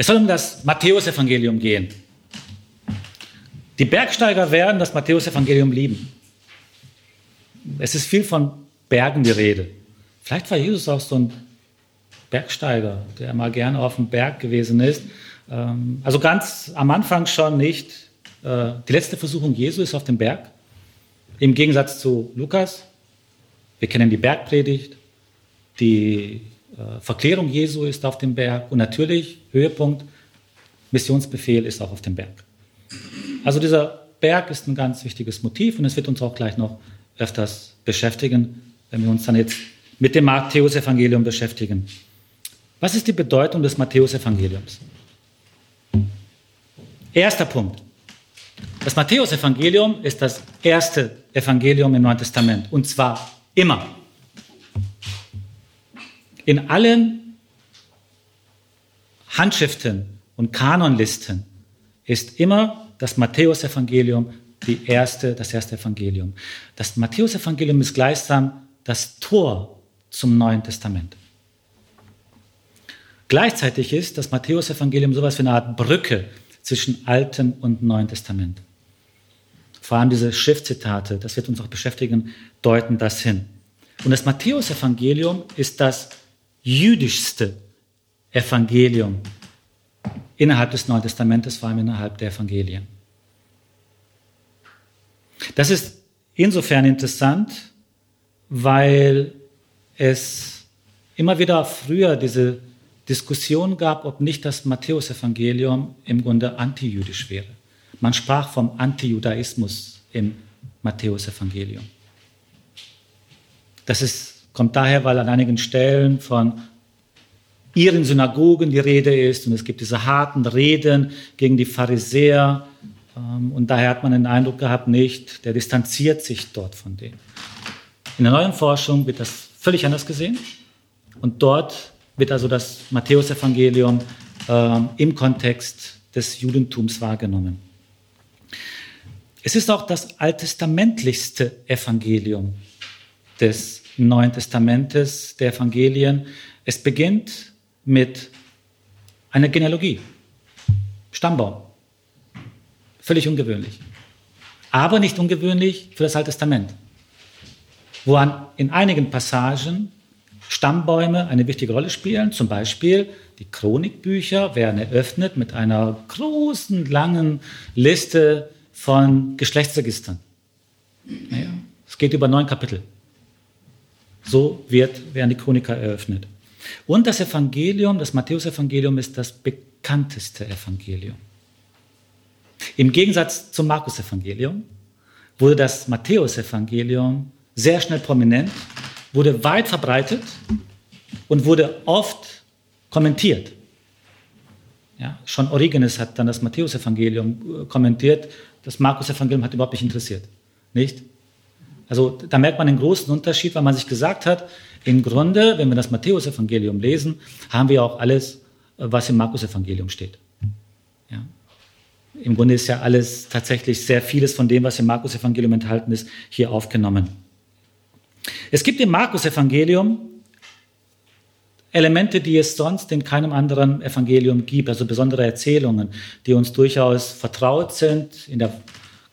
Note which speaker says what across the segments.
Speaker 1: Es soll um das Matthäusevangelium gehen. Die Bergsteiger werden das Matthäusevangelium lieben. Es ist viel von Bergen die Rede. Vielleicht war Jesus auch so ein Bergsteiger, der mal gerne auf dem Berg gewesen ist. Ähm, also ganz am Anfang schon nicht. Äh, die letzte Versuchung Jesu ist auf dem Berg. Im Gegensatz zu Lukas. Wir kennen die Bergpredigt. Die Verklärung Jesu ist auf dem Berg. Und natürlich, Höhepunkt, Missionsbefehl ist auch auf dem Berg. Also dieser Berg ist ein ganz wichtiges Motiv und es wird uns auch gleich noch öfters beschäftigen, wenn wir uns dann jetzt mit dem Matthäusevangelium beschäftigen. Was ist die Bedeutung des Matthäusevangeliums? Erster Punkt. Das Matthäusevangelium ist das erste Evangelium im Neuen Testament und zwar immer. In allen Handschriften und Kanonlisten ist immer das Matthäusevangelium die erste, das erste Evangelium. Das Matthäusevangelium ist gleichsam das Tor zum Neuen Testament. Gleichzeitig ist das Matthäusevangelium sowas wie eine Art Brücke zwischen Altem und Neuen Testament. Vor allem diese Schriftzitate, das wird uns auch beschäftigen, deuten das hin. Und das Matthäusevangelium ist das jüdischste Evangelium innerhalb des Neuen Testamentes, vor allem innerhalb der Evangelien. Das ist insofern interessant, weil es immer wieder früher diese Diskussion gab, ob nicht das Matthäusevangelium im Grunde antijüdisch wäre. Man sprach vom Antijudaismus im Matthäusevangelium. Das ist, kommt daher, weil an einigen Stellen von ihren Synagogen die Rede ist und es gibt diese harten Reden gegen die Pharisäer ähm, und daher hat man den Eindruck gehabt, nicht, der distanziert sich dort von denen. In der neuen Forschung wird das völlig anders gesehen und dort wird also das Matthäusevangelium äh, im Kontext des Judentums wahrgenommen. Es ist auch das alttestamentlichste Evangelium des Neuen Testamentes, der Evangelien. Es beginnt mit einer Genealogie, Stammbaum. Völlig ungewöhnlich. Aber nicht ungewöhnlich für das Alte Testament, wo an, in einigen Passagen Stammbäume eine wichtige Rolle spielen. Zum Beispiel die Chronikbücher werden eröffnet mit einer großen, langen Liste von Geschlechtsregistern. Naja, es geht über neun Kapitel. So wird, werden die Chroniker eröffnet. Und das Evangelium, das Matthäusevangelium, ist das bekannteste Evangelium. Im Gegensatz zum Markus-Evangelium wurde das Matthäus-Evangelium sehr schnell prominent, wurde weit verbreitet und wurde oft kommentiert. Ja, schon Origenes hat dann das Matthäus-Evangelium äh, kommentiert, das Markus-Evangelium hat überhaupt nicht interessiert. Nicht? Also da merkt man einen großen Unterschied, weil man sich gesagt hat, im Grunde, wenn wir das Matthäus-Evangelium lesen, haben wir auch alles, äh, was im Markus-Evangelium steht. Ja. Im Grunde ist ja alles tatsächlich sehr vieles von dem, was im Markus-Evangelium enthalten ist, hier aufgenommen. Es gibt im Markus-Evangelium Elemente, die es sonst in keinem anderen Evangelium gibt, also besondere Erzählungen, die uns durchaus vertraut sind. In der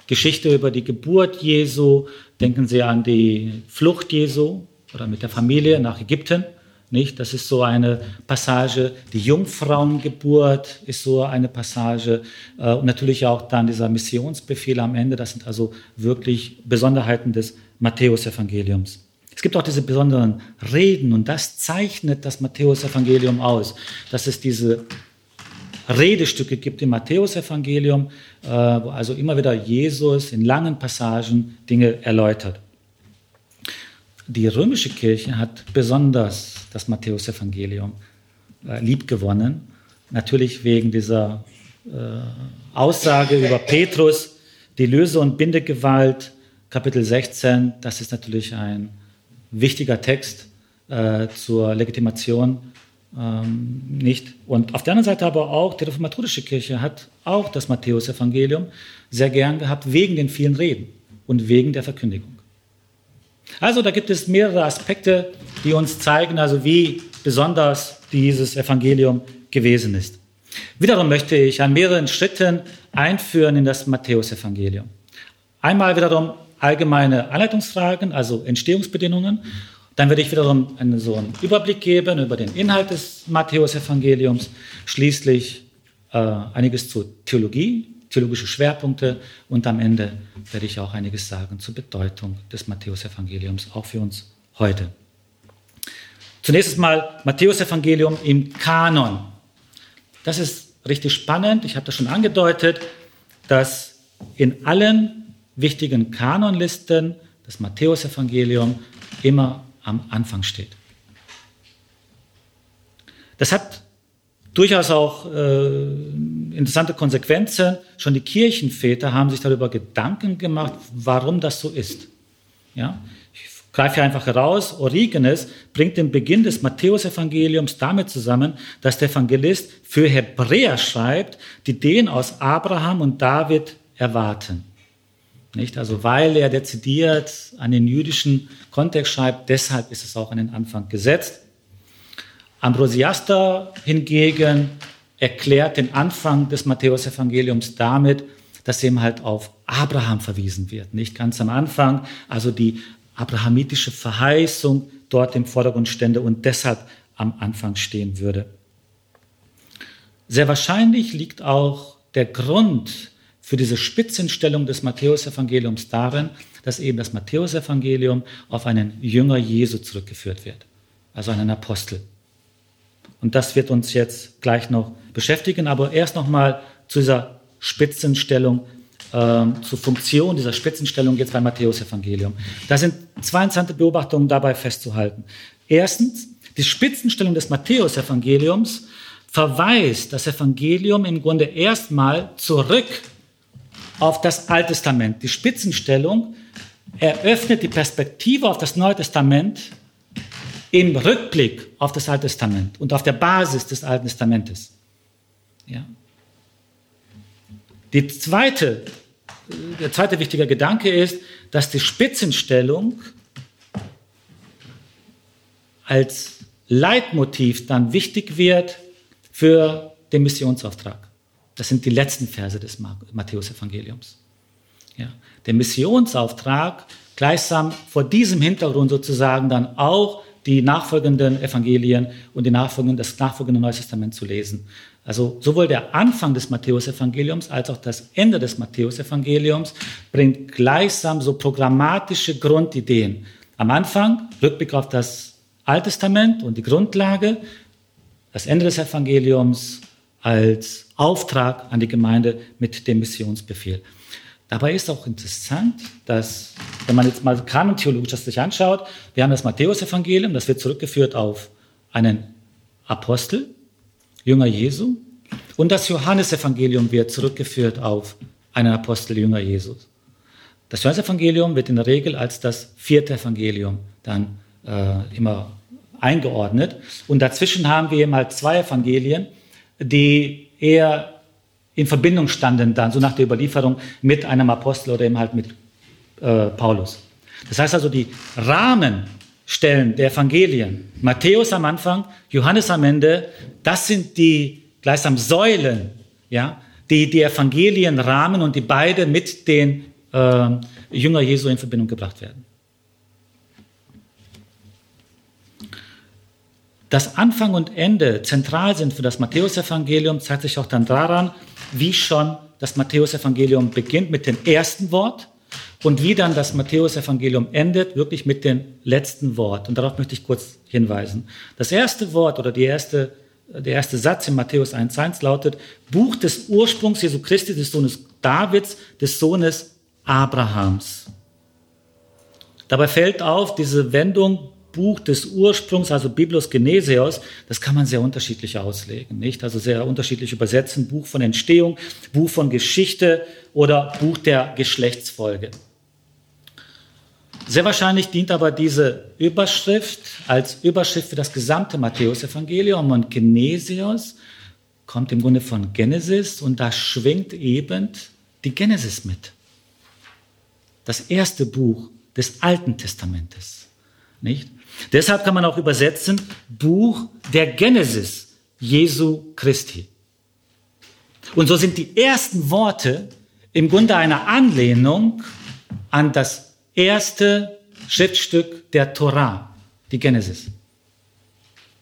Speaker 1: Geschichte über die Geburt Jesu denken Sie an die Flucht Jesu oder mit der Familie nach Ägypten. Nicht? Das ist so eine Passage. Die Jungfrauengeburt ist so eine Passage. Äh, und natürlich auch dann dieser Missionsbefehl am Ende. Das sind also wirklich Besonderheiten des Matthäusevangeliums. Es gibt auch diese besonderen Reden und das zeichnet das Matthäusevangelium aus, dass es diese Redestücke gibt im Matthäusevangelium, äh, wo also immer wieder Jesus in langen Passagen Dinge erläutert. Die römische Kirche hat besonders das Matthäusevangelium äh, liebgewonnen. Natürlich wegen dieser äh, Aussage über Petrus, die Löse- und Bindegewalt, Kapitel 16. Das ist natürlich ein wichtiger Text äh, zur Legitimation. Ähm, nicht. Und auf der anderen Seite aber auch, die reformatorische Kirche hat auch das Matthäusevangelium sehr gern gehabt, wegen den vielen Reden und wegen der Verkündigung. Also da gibt es mehrere Aspekte, die uns zeigen, also wie besonders dieses Evangelium gewesen ist. Wiederum möchte ich an mehreren Schritten einführen in das Matthäusevangelium. Einmal wiederum allgemeine Anleitungsfragen, also Entstehungsbedingungen. Dann werde ich wiederum einen, so einen Überblick geben über den Inhalt des Matthäusevangeliums. Schließlich äh, einiges zur Theologie, theologische Schwerpunkte und am Ende werde ich auch einiges sagen zur Bedeutung des Matthäusevangeliums, auch für uns heute. Zunächst mal Matthäusevangelium im Kanon. Das ist richtig spannend. Ich habe das schon angedeutet, dass in allen wichtigen Kanonlisten das Matthäusevangelium immer am Anfang steht. Das hat durchaus auch äh, interessante Konsequenzen. Schon die Kirchenväter haben sich darüber Gedanken gemacht, warum das so ist. Ja? Ich greife einfach heraus, Origenes bringt den Beginn des Matthäusevangeliums damit zusammen, dass der Evangelist für Hebräer schreibt, die den aus Abraham und David erwarten. Nicht? Also weil er dezidiert an den jüdischen Kontext schreibt, deshalb ist es auch an den Anfang gesetzt. Ambrosiaster hingegen erklärt den Anfang des Matthäusevangeliums damit, dass eben halt auf Abraham verwiesen wird. Nicht ganz am Anfang, also die abrahamitische Verheißung dort im Vordergrund stände und deshalb am Anfang stehen würde. Sehr wahrscheinlich liegt auch der Grund für diese Spitzenstellung des Matthäusevangeliums darin, dass eben das Matthäusevangelium auf einen Jünger Jesu zurückgeführt wird, also einen Apostel. Und das wird uns jetzt gleich noch beschäftigen, aber erst nochmal zu dieser Spitzenstellung, äh, zur Funktion dieser Spitzenstellung jetzt beim Matthäusevangelium. Da sind zwei interessante Beobachtungen dabei festzuhalten. Erstens, die Spitzenstellung des Matthäusevangeliums verweist das Evangelium im Grunde erstmal zurück auf das Alte Testament. Die Spitzenstellung eröffnet die Perspektive auf das Neue Testament im Rückblick auf das Alte Testament und auf der Basis des Alten Testamentes. Ja. Die zweite, der zweite wichtige Gedanke ist, dass die Spitzenstellung als Leitmotiv dann wichtig wird für den Missionsauftrag. Das sind die letzten Verse des Matthäusevangeliums. Ja. Der Missionsauftrag gleichsam vor diesem Hintergrund sozusagen dann auch die nachfolgenden Evangelien und die nachfolgenden, das nachfolgende Neue Testament zu lesen. Also sowohl der Anfang des Matthäusevangeliums als auch das Ende des Matthäusevangeliums bringt gleichsam so programmatische Grundideen. Am Anfang Rückblick auf das Alte Testament und die Grundlage, das Ende des Evangeliums als Auftrag an die Gemeinde mit dem Missionsbefehl. Dabei ist auch interessant, dass, wenn man jetzt mal kanontheologisch das sich anschaut, wir haben das Matthäusevangelium, das wird zurückgeführt auf einen Apostel, Jünger Jesu, und das Johannesevangelium wird zurückgeführt auf einen Apostel, Jünger Jesus. Das Johannesevangelium wird in der Regel als das vierte Evangelium dann äh, immer eingeordnet. Und dazwischen haben wir halt zwei Evangelien, die eher in Verbindung standen dann, so nach der Überlieferung, mit einem Apostel oder eben halt mit äh, Paulus. Das heißt also, die Rahmenstellen der Evangelien, Matthäus am Anfang, Johannes am Ende, das sind die gleichsam Säulen, ja, die die Evangelien rahmen und die beide mit den äh, Jünger Jesu in Verbindung gebracht werden. Dass Anfang und Ende zentral sind für das Matthäusevangelium, zeigt sich auch dann daran, wie schon das Matthäusevangelium beginnt mit dem ersten Wort und wie dann das Matthäusevangelium endet, wirklich mit dem letzten Wort. Und darauf möchte ich kurz hinweisen. Das erste Wort oder die erste, der erste Satz in Matthäus 1.1 lautet, Buch des Ursprungs Jesu Christi, des Sohnes Davids, des Sohnes Abrahams. Dabei fällt auf diese Wendung Buch des Ursprungs, also Biblos Geneseos, das kann man sehr unterschiedlich auslegen, nicht? Also sehr unterschiedlich übersetzen. Buch von Entstehung, Buch von Geschichte oder Buch der Geschlechtsfolge. Sehr wahrscheinlich dient aber diese Überschrift als Überschrift für das gesamte Matthäusevangelium und Genesios kommt im Grunde von Genesis und da schwingt eben die Genesis mit. Das erste Buch des Alten Testamentes, nicht? Deshalb kann man auch übersetzen Buch der Genesis Jesu Christi. Und so sind die ersten Worte im Grunde eine Anlehnung an das erste Schriftstück der Torah, die Genesis.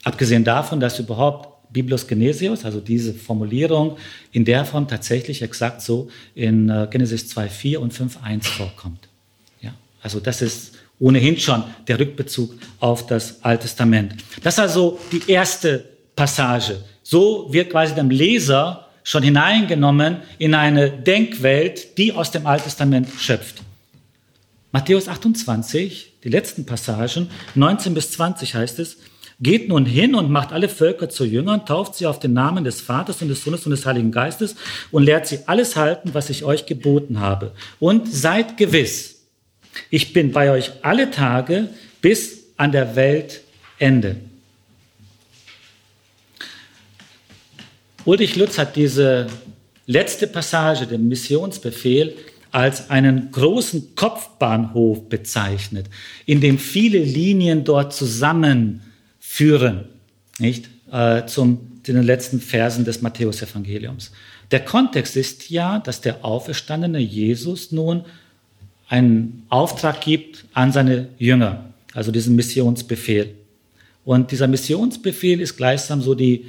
Speaker 1: Abgesehen davon, dass überhaupt Biblos Genesios, also diese Formulierung in der Form tatsächlich exakt so in äh, Genesis 2.4 und 5.1 vorkommt. Also das ist ohnehin schon der Rückbezug auf das Alte Testament. Das ist also die erste Passage. So wird quasi dem Leser schon hineingenommen in eine Denkwelt, die aus dem Alten Testament schöpft. Matthäus 28, die letzten Passagen, 19 bis 20 heißt es, Geht nun hin und macht alle Völker zu Jüngern, tauft sie auf den Namen des Vaters und des Sohnes und des Heiligen Geistes und lehrt sie alles halten, was ich euch geboten habe. Und seid gewiss, ich bin bei euch alle Tage bis an der Weltende. Ulrich Lutz hat diese letzte Passage, den Missionsbefehl, als einen großen Kopfbahnhof bezeichnet, in dem viele Linien dort zusammen führen, nicht? Äh, zum, den letzten Versen des Matthäusevangeliums. Der Kontext ist ja, dass der auferstandene Jesus nun einen Auftrag gibt an seine Jünger, also diesen Missionsbefehl. Und dieser Missionsbefehl ist gleichsam so die,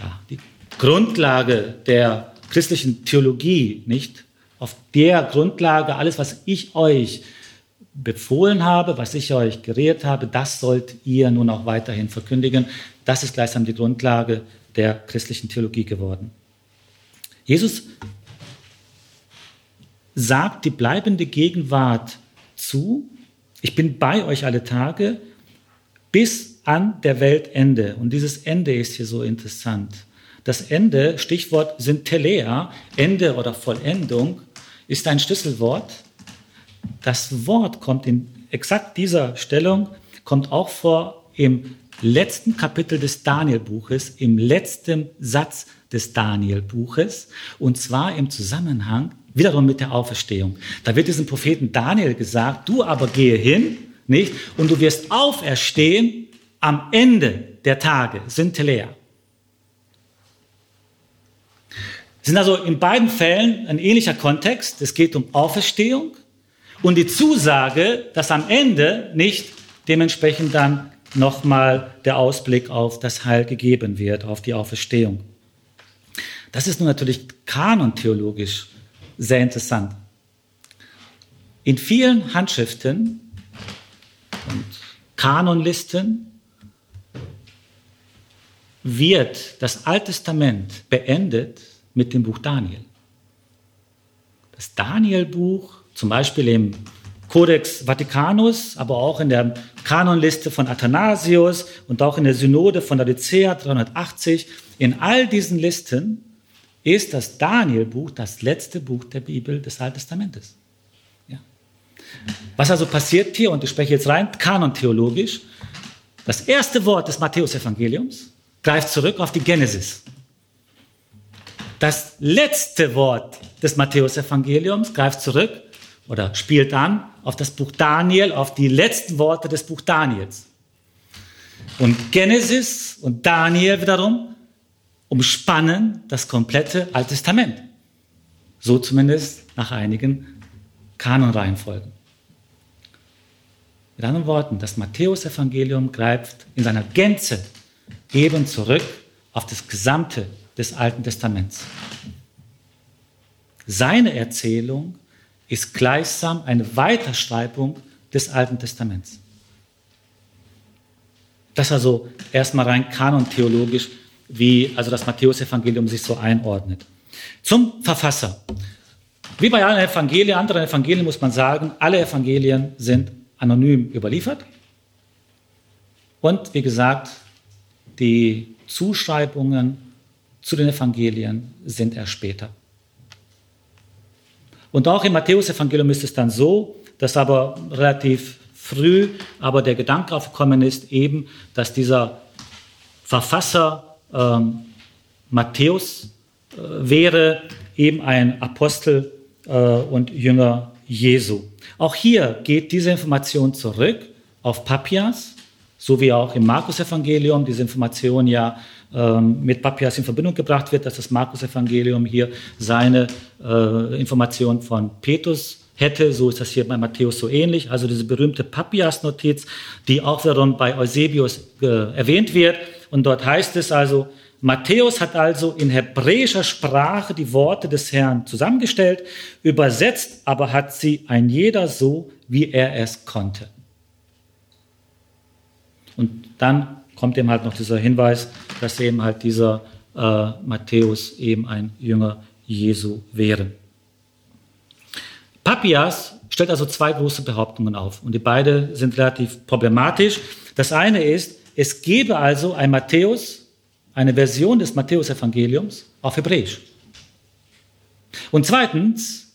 Speaker 1: ja, die Grundlage der christlichen Theologie, nicht? Auf der Grundlage, alles, was ich euch befohlen habe, was ich euch geredet habe, das sollt ihr nun auch weiterhin verkündigen. Das ist gleichsam die Grundlage der christlichen Theologie geworden. Jesus sagt die bleibende Gegenwart zu. Ich bin bei euch alle Tage bis an der Weltende. Und dieses Ende ist hier so interessant. Das Ende, Stichwort sind Telea, Ende oder Vollendung, ist ein Schlüsselwort, das Wort kommt in exakt dieser Stellung, kommt auch vor im letzten Kapitel des Daniel-Buches, im letzten Satz des Daniel-Buches, und zwar im Zusammenhang wiederum mit der Auferstehung. Da wird diesem Propheten Daniel gesagt, du aber gehe hin, nicht, und du wirst auferstehen am Ende der Tage, sind Telea. sind also in beiden Fällen ein ähnlicher Kontext. Es geht um Auferstehung und die Zusage, dass am Ende nicht dementsprechend dann nochmal der Ausblick auf das Heil gegeben wird, auf die Auferstehung. Das ist nun natürlich kanontheologisch sehr interessant. In vielen Handschriften und Kanonlisten wird das Alte Testament beendet mit dem Buch Daniel. Das Danielbuch zum Beispiel im Codex Vaticanus, aber auch in der Kanonliste von Athanasius und auch in der Synode von Laodicea 380. In all diesen Listen ist das Danielbuch das letzte Buch der Bibel des Alten Testamentes. Ja. Was also passiert hier, und ich spreche jetzt rein kanontheologisch, das erste Wort des Matthäusevangeliums greift zurück auf die Genesis. Das letzte Wort des Matthäusevangeliums greift zurück oder spielt an auf das Buch Daniel, auf die letzten Worte des Buch Daniels. Und Genesis und Daniel wiederum umspannen das komplette Alte Testament. So zumindest nach einigen Kanonreihenfolgen. Mit anderen Worten, das Matthäusevangelium greift in seiner Gänze eben zurück auf das Gesamte des Alten Testaments. Seine Erzählung ist gleichsam eine Weiterschreibung des Alten Testaments. Das also erstmal rein kanontheologisch, wie also das Matthäusevangelium sich so einordnet. Zum Verfasser. Wie bei allen Evangelien, anderen Evangelien muss man sagen, alle Evangelien sind anonym überliefert. Und wie gesagt, die Zuschreibungen zu den Evangelien sind erst später. Und auch im Matthäusevangelium ist es dann so, dass aber relativ früh aber der Gedanke aufgekommen ist, eben, dass dieser Verfasser ähm, Matthäus äh, wäre eben ein Apostel äh, und Jünger Jesu. Auch hier geht diese Information zurück auf Papias, so wie auch im Markus-Evangelium diese Information ja ähm, mit Papias in Verbindung gebracht wird, dass das Markus-Evangelium hier seine äh, Information von Petrus hätte. So ist das hier bei Matthäus so ähnlich. Also diese berühmte Papias-Notiz, die auch wiederum bei Eusebius äh, erwähnt wird. Und dort heißt es also, Matthäus hat also in hebräischer Sprache die Worte des Herrn zusammengestellt, übersetzt aber hat sie ein jeder so, wie er es konnte. Und dann kommt eben halt noch dieser Hinweis, dass eben halt dieser äh, Matthäus eben ein Jünger Jesu wäre. Papias stellt also zwei große Behauptungen auf und die beide sind relativ problematisch. Das eine ist, es gebe also ein Matthäus, eine Version des Matthäusevangeliums auf Hebräisch. Und zweitens,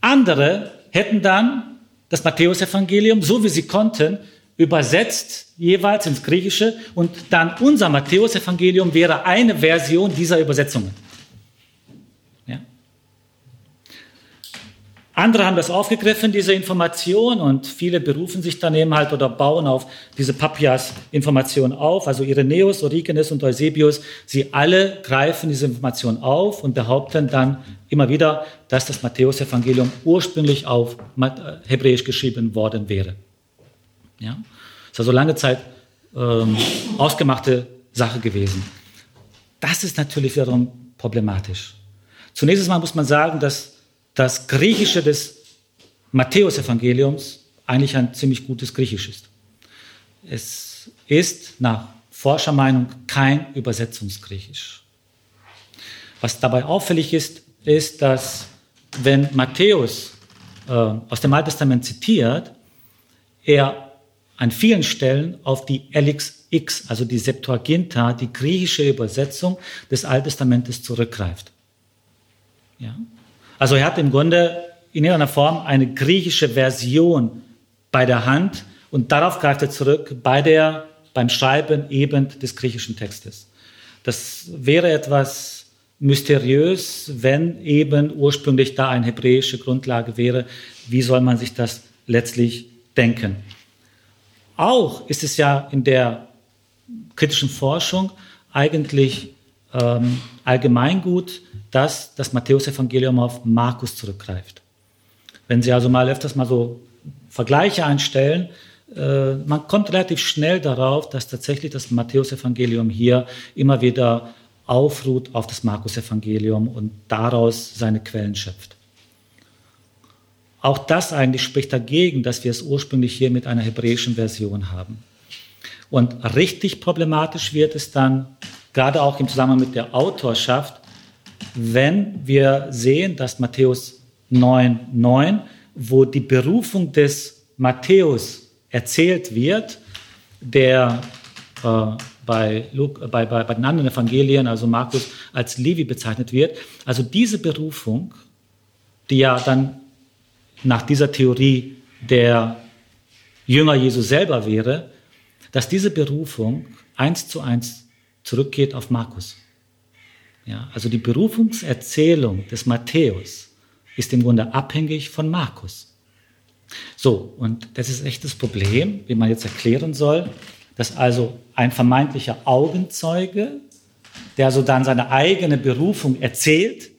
Speaker 1: andere hätten dann das Matthäusevangelium, so wie sie konnten, übersetzt jeweils ins Griechische und dann unser Matthäusevangelium wäre eine Version dieser Übersetzungen. Andere haben das aufgegriffen, diese Information, und viele berufen sich dann eben halt oder bauen auf diese Papias-Information auf. Also Irenäus, Origenes und Eusebius, sie alle greifen diese Information auf und behaupten dann immer wieder, dass das Matthäus-Evangelium ursprünglich auf Hebräisch geschrieben worden wäre. Ja? Das ist also lange Zeit ähm, ausgemachte Sache gewesen. Das ist natürlich wiederum problematisch. Zunächst einmal muss man sagen, dass das Griechische des Matthäusevangeliums eigentlich ein ziemlich gutes Griechisch ist. Es ist nach Forschermeinung kein Übersetzungsgriechisch. Was dabei auffällig ist, ist, dass wenn Matthäus äh, aus dem Alten Testament zitiert, er an vielen Stellen auf die LXX, also die Septuaginta, die griechische Übersetzung des Alten Testamentes zurückgreift. Ja? Also er hat im Grunde in irgendeiner Form eine griechische Version bei der Hand und darauf greift er zurück bei der, beim Schreiben eben des griechischen Textes. Das wäre etwas mysteriös, wenn eben ursprünglich da eine hebräische Grundlage wäre. Wie soll man sich das letztlich denken? Auch ist es ja in der kritischen Forschung eigentlich ähm, allgemeingut, dass das Matthäusevangelium auf Markus zurückgreift. Wenn Sie also mal öfters mal so Vergleiche einstellen, äh, man kommt relativ schnell darauf, dass tatsächlich das Matthäusevangelium hier immer wieder aufruht auf das Markus-Evangelium und daraus seine Quellen schöpft. Auch das eigentlich spricht dagegen, dass wir es ursprünglich hier mit einer hebräischen Version haben. Und richtig problematisch wird es dann, gerade auch im Zusammenhang mit der Autorschaft, wenn wir sehen, dass Matthäus 9, 9, wo die Berufung des Matthäus erzählt wird, der äh, bei, Luke, bei, bei, bei den anderen Evangelien, also Markus, als Levi bezeichnet wird. Also diese Berufung, die ja dann nach dieser Theorie der Jünger Jesu selber wäre, dass diese Berufung eins zu eins zurückgeht auf Markus. Ja, also die Berufungserzählung des Matthäus ist im Grunde abhängig von Markus. So, und das ist echt das Problem, wie man jetzt erklären soll, dass also ein vermeintlicher Augenzeuge, der so dann seine eigene Berufung erzählt,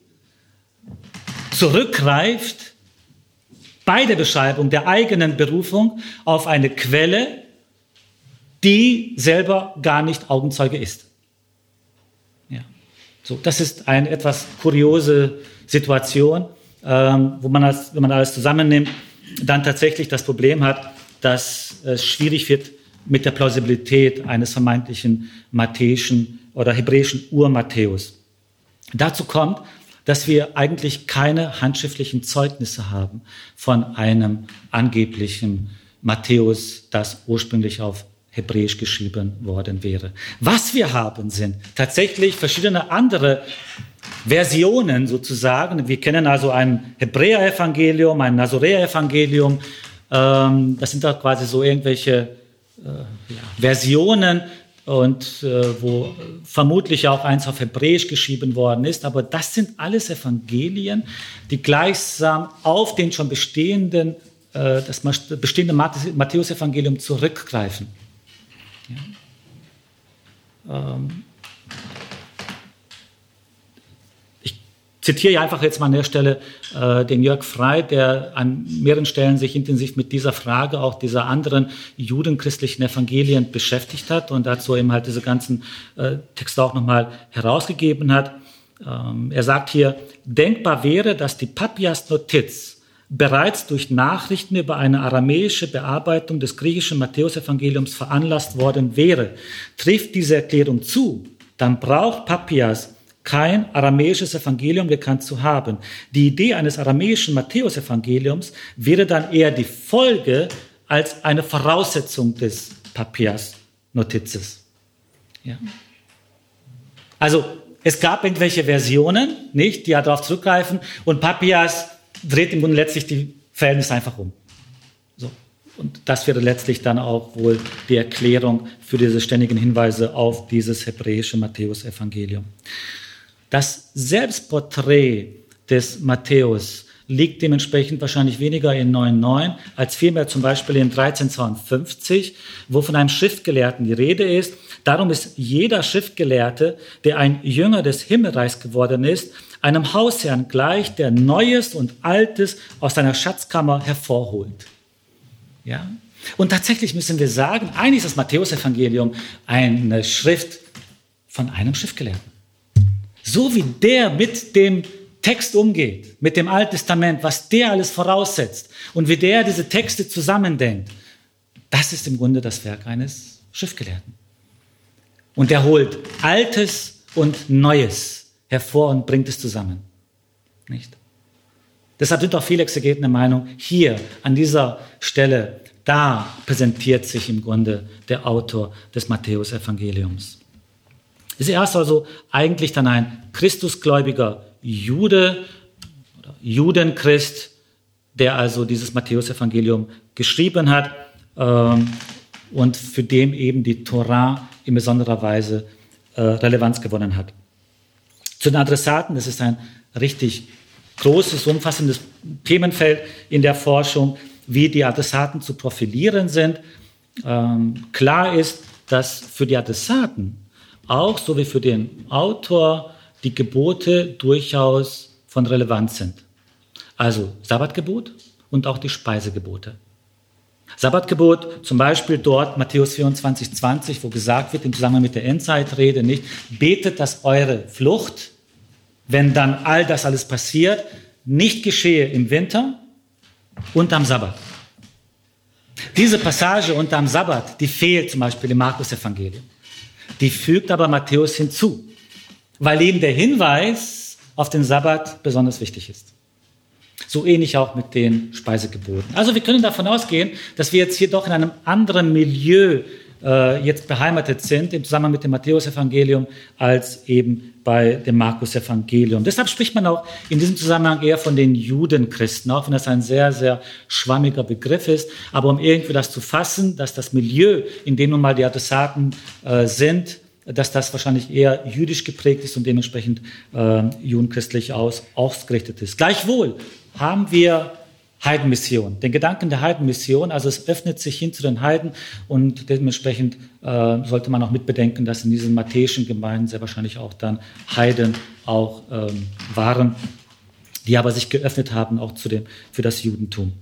Speaker 1: zurückgreift bei der Beschreibung der eigenen Berufung auf eine Quelle, die selber gar nicht Augenzeuge ist. So, das ist eine etwas kuriose Situation, ähm, wo man, als, wenn man alles zusammennimmt, dann tatsächlich das Problem hat, dass es schwierig wird mit der Plausibilität eines vermeintlichen matthäischen oder hebräischen Ur-Matthäus. Dazu kommt, dass wir eigentlich keine handschriftlichen Zeugnisse haben von einem angeblichen Matthäus, das ursprünglich auf hebräisch geschrieben worden wäre. Was wir haben, sind tatsächlich verschiedene andere Versionen sozusagen. Wir kennen also ein Hebräer-Evangelium, ein Nazoräer-Evangelium. Ähm, das sind da quasi so irgendwelche äh, Versionen und äh, wo vermutlich auch eins auf Hebräisch geschrieben worden ist. Aber das sind alles Evangelien, die gleichsam auf den schon bestehenden, äh, das bestehende Matthäus-Evangelium zurückgreifen. Ja. Ähm, zitiere einfach jetzt mal an der Stelle äh, den Jörg Frey, der an mehreren Stellen sich intensiv mit dieser Frage auch dieser anderen judenchristlichen Evangelien beschäftigt hat und dazu eben halt diese ganzen äh, Texte auch nochmal herausgegeben hat. Ähm, er sagt hier, denkbar wäre, dass die Papias Notiz bereits durch Nachrichten über eine aramäische Bearbeitung des griechischen Matthäusevangeliums veranlasst worden wäre. Trifft diese Erklärung zu, dann braucht Papias kein aramäisches Evangelium gekannt zu haben. Die Idee eines aramäischen Matthäusevangeliums wäre dann eher die Folge als eine Voraussetzung des Papias Notizes. Ja. Also es gab irgendwelche Versionen, nicht, die ja darauf zurückgreifen und Papias dreht im Grunde letztlich die Verhältnisse einfach um. So. Und das wäre letztlich dann auch wohl die Erklärung für diese ständigen Hinweise auf dieses hebräische Matthäus-Evangelium. Das Selbstporträt des Matthäus liegt dementsprechend wahrscheinlich weniger in 9.9 als vielmehr zum Beispiel in 1352, wo von einem Schriftgelehrten die Rede ist. Darum ist jeder Schriftgelehrte, der ein Jünger des Himmelreichs geworden ist, einem Hausherrn gleich, der Neues und Altes aus seiner Schatzkammer hervorholt. Ja? Und tatsächlich müssen wir sagen, eigentlich ist das Matthäusevangelium eine Schrift von einem Schriftgelehrten. So wie der mit dem Text umgeht, mit dem Alten Testament, was der alles voraussetzt und wie der diese Texte zusammendenkt, das ist im Grunde das Werk eines Schriftgelehrten. Und er holt Altes und Neues hervor und bringt es zusammen. Nicht? Deshalb sind auch viele Exegeten der Meinung, hier an dieser Stelle, da präsentiert sich im Grunde der Autor des Matthäus-Evangeliums. Ist erst also eigentlich dann ein Christusgläubiger Jude Judenchrist, der also dieses Matthäusevangelium geschrieben hat ähm, und für den eben die Torah in besonderer Weise äh, Relevanz gewonnen hat. Zu den Adressaten, das ist ein richtig großes, umfassendes Themenfeld in der Forschung, wie die Adressaten zu profilieren sind. Ähm, klar ist, dass für die Adressaten auch so wie für den Autor die Gebote durchaus von Relevanz sind. Also Sabbatgebot und auch die Speisegebote. Sabbatgebot, zum Beispiel dort Matthäus 24, 20, wo gesagt wird, im Zusammenhang mit der Endzeitrede, nicht, betet, dass eure Flucht, wenn dann all das alles passiert, nicht geschehe im Winter und am Sabbat. Diese Passage unter am Sabbat, die fehlt zum Beispiel im Markus-Evangelium. Die fügt aber Matthäus hinzu, weil eben der Hinweis auf den Sabbat besonders wichtig ist. So ähnlich auch mit den Speisegeboten. Also wir können davon ausgehen, dass wir jetzt hier doch in einem anderen Milieu äh, jetzt beheimatet sind im Zusammenhang mit dem Matthäusevangelium als eben bei dem Markus-Evangelium. Deshalb spricht man auch in diesem Zusammenhang eher von den Judenchristen, auch wenn das ein sehr, sehr schwammiger Begriff ist. Aber um irgendwie das zu fassen, dass das Milieu, in dem nun mal die Adressaten äh, sind, dass das wahrscheinlich eher jüdisch geprägt ist und dementsprechend äh, judenchristlich aus, ausgerichtet ist. Gleichwohl haben wir Heidenmission, den Gedanken der Heidenmission. Also es öffnet sich hin zu den Heiden und dementsprechend äh, sollte man auch mitbedenken, dass in diesen matthäischen Gemeinden sehr wahrscheinlich auch dann Heiden auch ähm, waren, die aber sich geöffnet haben auch zu dem, für das Judentum.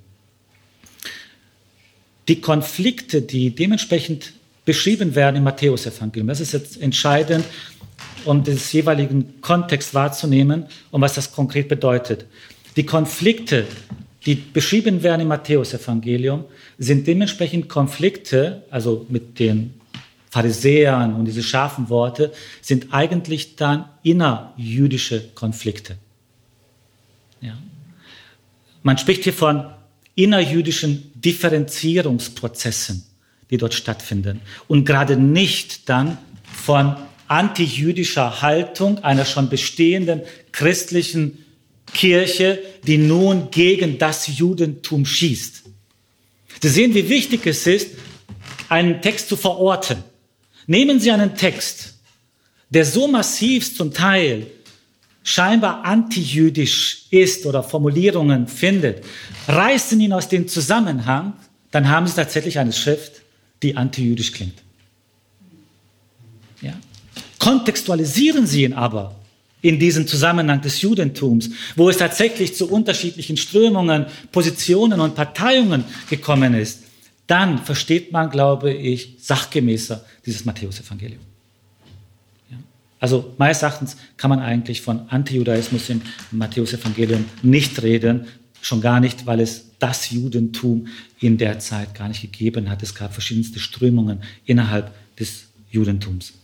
Speaker 1: Die Konflikte, die dementsprechend beschrieben werden im Matthäusevangelium, das ist jetzt entscheidend, um den jeweiligen Kontext wahrzunehmen und was das konkret bedeutet. Die Konflikte die beschrieben werden im Matthäusevangelium, sind dementsprechend Konflikte, also mit den Pharisäern und diese scharfen Worte, sind eigentlich dann innerjüdische Konflikte. Ja. Man spricht hier von innerjüdischen Differenzierungsprozessen, die dort stattfinden und gerade nicht dann von antijüdischer Haltung einer schon bestehenden christlichen Kirche, die nun gegen das Judentum schießt. Sie sehen, wie wichtig es ist, einen Text zu verorten. Nehmen Sie einen Text, der so massiv zum Teil scheinbar antijüdisch ist oder Formulierungen findet, reißen ihn aus dem Zusammenhang, dann haben Sie tatsächlich eine Schrift, die antijüdisch klingt. Ja? Kontextualisieren Sie ihn aber in diesem Zusammenhang des Judentums, wo es tatsächlich zu unterschiedlichen Strömungen, Positionen und Parteiungen gekommen ist, dann versteht man, glaube ich, sachgemäßer dieses Matthäusevangelium. Ja. Also meines Erachtens kann man eigentlich von Antijudaismus im Matthäusevangelium nicht reden, schon gar nicht, weil es das Judentum in der Zeit gar nicht gegeben hat. Es gab verschiedenste Strömungen innerhalb des Judentums.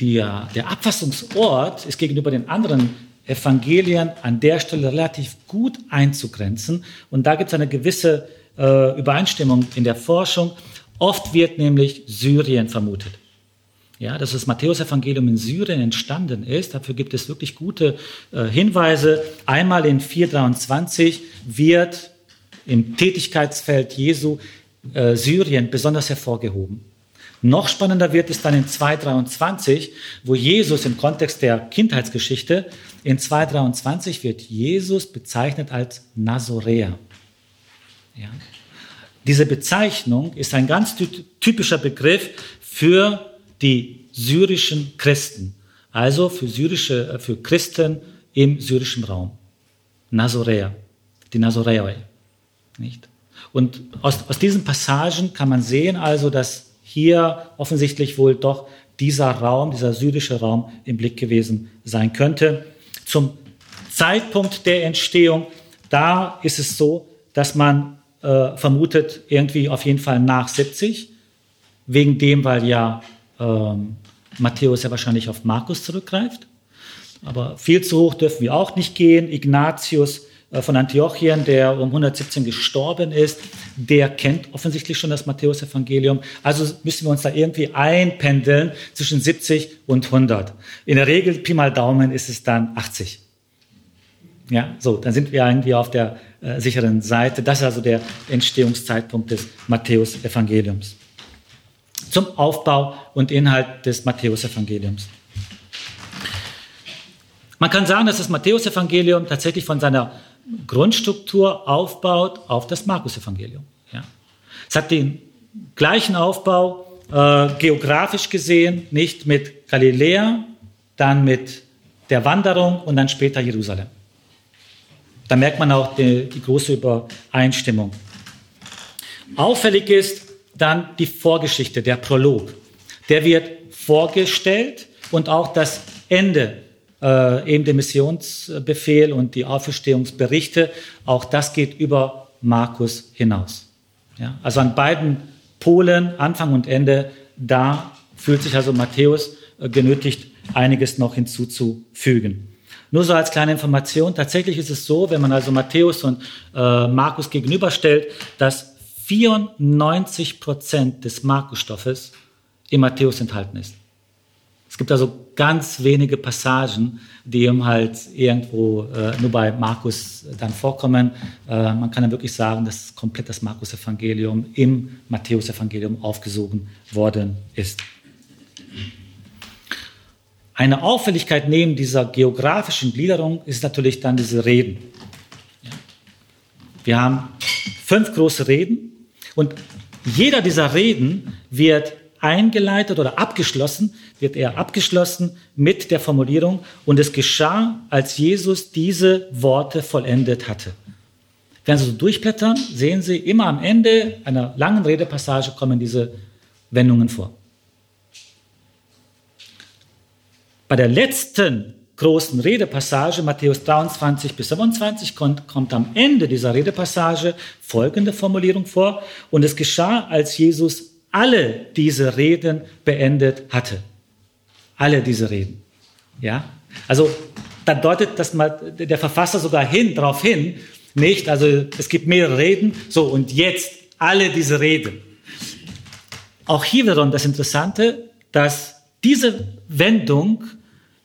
Speaker 1: Der, der Abfassungsort ist gegenüber den anderen Evangelien an der Stelle relativ gut einzugrenzen. Und da gibt es eine gewisse äh, Übereinstimmung in der Forschung. Oft wird nämlich Syrien vermutet. Ja, dass das Matthäusevangelium in Syrien entstanden ist. Dafür gibt es wirklich gute äh, Hinweise. Einmal in 423 wird im Tätigkeitsfeld Jesu äh, Syrien besonders hervorgehoben. Noch spannender wird es dann in 223, wo Jesus im Kontext der Kindheitsgeschichte, in 223 wird Jesus bezeichnet als Nazoräer. Ja. Diese Bezeichnung ist ein ganz typischer Begriff für die syrischen Christen, also für, syrische, äh, für Christen im syrischen Raum. Nazoräer, die Nazoräer. Nicht? Und aus, aus diesen Passagen kann man sehen also, dass hier offensichtlich wohl doch dieser Raum, dieser syrische Raum im Blick gewesen sein könnte. Zum Zeitpunkt der Entstehung, da ist es so, dass man äh, vermutet, irgendwie auf jeden Fall nach 70, wegen dem, weil ja ähm, Matthäus ja wahrscheinlich auf Markus zurückgreift. Aber viel zu hoch dürfen wir auch nicht gehen. Ignatius von Antiochien, der um 117 gestorben ist, der kennt offensichtlich schon das Matthäusevangelium. Also müssen wir uns da irgendwie einpendeln zwischen 70 und 100. In der Regel, Pi mal Daumen, ist es dann 80. Ja, so, dann sind wir irgendwie auf der äh, sicheren Seite. Das ist also der Entstehungszeitpunkt des Matthäusevangeliums. Zum Aufbau und Inhalt des Matthäusevangeliums. Man kann sagen, dass das Matthäusevangelium tatsächlich von seiner Grundstruktur aufbaut auf das Markus-Evangelium. Ja. Es hat den gleichen Aufbau, äh, geografisch gesehen, nicht mit Galiläa, dann mit der Wanderung und dann später Jerusalem. Da merkt man auch die, die große Übereinstimmung. Auffällig ist dann die Vorgeschichte, der Prolog. Der wird vorgestellt und auch das Ende äh, eben der Missionsbefehl und die Auferstehungsberichte, auch das geht über Markus hinaus. Ja, also an beiden Polen, Anfang und Ende, da fühlt sich also Matthäus äh, genötigt, einiges noch hinzuzufügen. Nur so als kleine Information, tatsächlich ist es so, wenn man also Matthäus und äh, Markus gegenüberstellt, dass 94 Prozent des Markusstoffes in Matthäus enthalten ist. Es gibt also ganz wenige Passagen, die eben halt irgendwo äh, nur bei Markus dann vorkommen. Äh, man kann dann wirklich sagen, dass komplett das Markus-Evangelium im Matthäus-Evangelium aufgesogen worden ist. Eine Auffälligkeit neben dieser geografischen Gliederung ist natürlich dann diese Reden. Wir haben fünf große Reden und jeder dieser Reden wird eingeleitet oder abgeschlossen, wird er abgeschlossen mit der Formulierung, und es geschah, als Jesus diese Worte vollendet hatte. Wenn Sie so durchblättern, sehen Sie, immer am Ende einer langen Redepassage kommen diese Wendungen vor. Bei der letzten großen Redepassage, Matthäus 23 bis 27, kommt, kommt am Ende dieser Redepassage folgende Formulierung vor. Und es geschah, als Jesus alle diese Reden beendet hatte. Alle diese Reden. Ja? Also, da deutet das mal der Verfasser sogar hin, darauf hin, nicht? Also, es gibt mehrere Reden. So, und jetzt alle diese Reden. Auch hier wiederum das Interessante, dass diese Wendung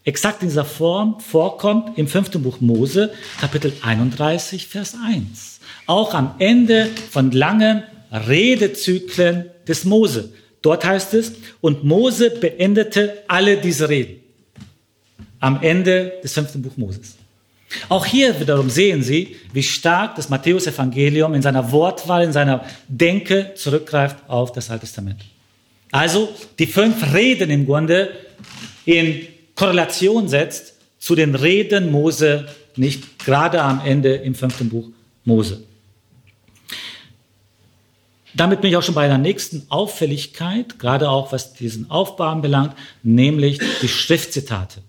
Speaker 1: exakt in dieser Form vorkommt im fünften Buch Mose, Kapitel 31, Vers 1. Auch am Ende von langen Redezyklen des Mose. Dort heißt es, und Mose beendete alle diese Reden. Am Ende des fünften Buch Moses. Auch hier wiederum sehen Sie, wie stark das Matthäus-Evangelium in seiner Wortwahl, in seiner Denke zurückgreift auf das Alte Testament. Also die fünf Reden im Grunde in Korrelation setzt zu den Reden Mose, nicht gerade am Ende im fünften Buch Mose. Damit bin ich auch schon bei der nächsten Auffälligkeit, gerade auch was diesen Aufbau anbelangt, nämlich die Schriftzitate.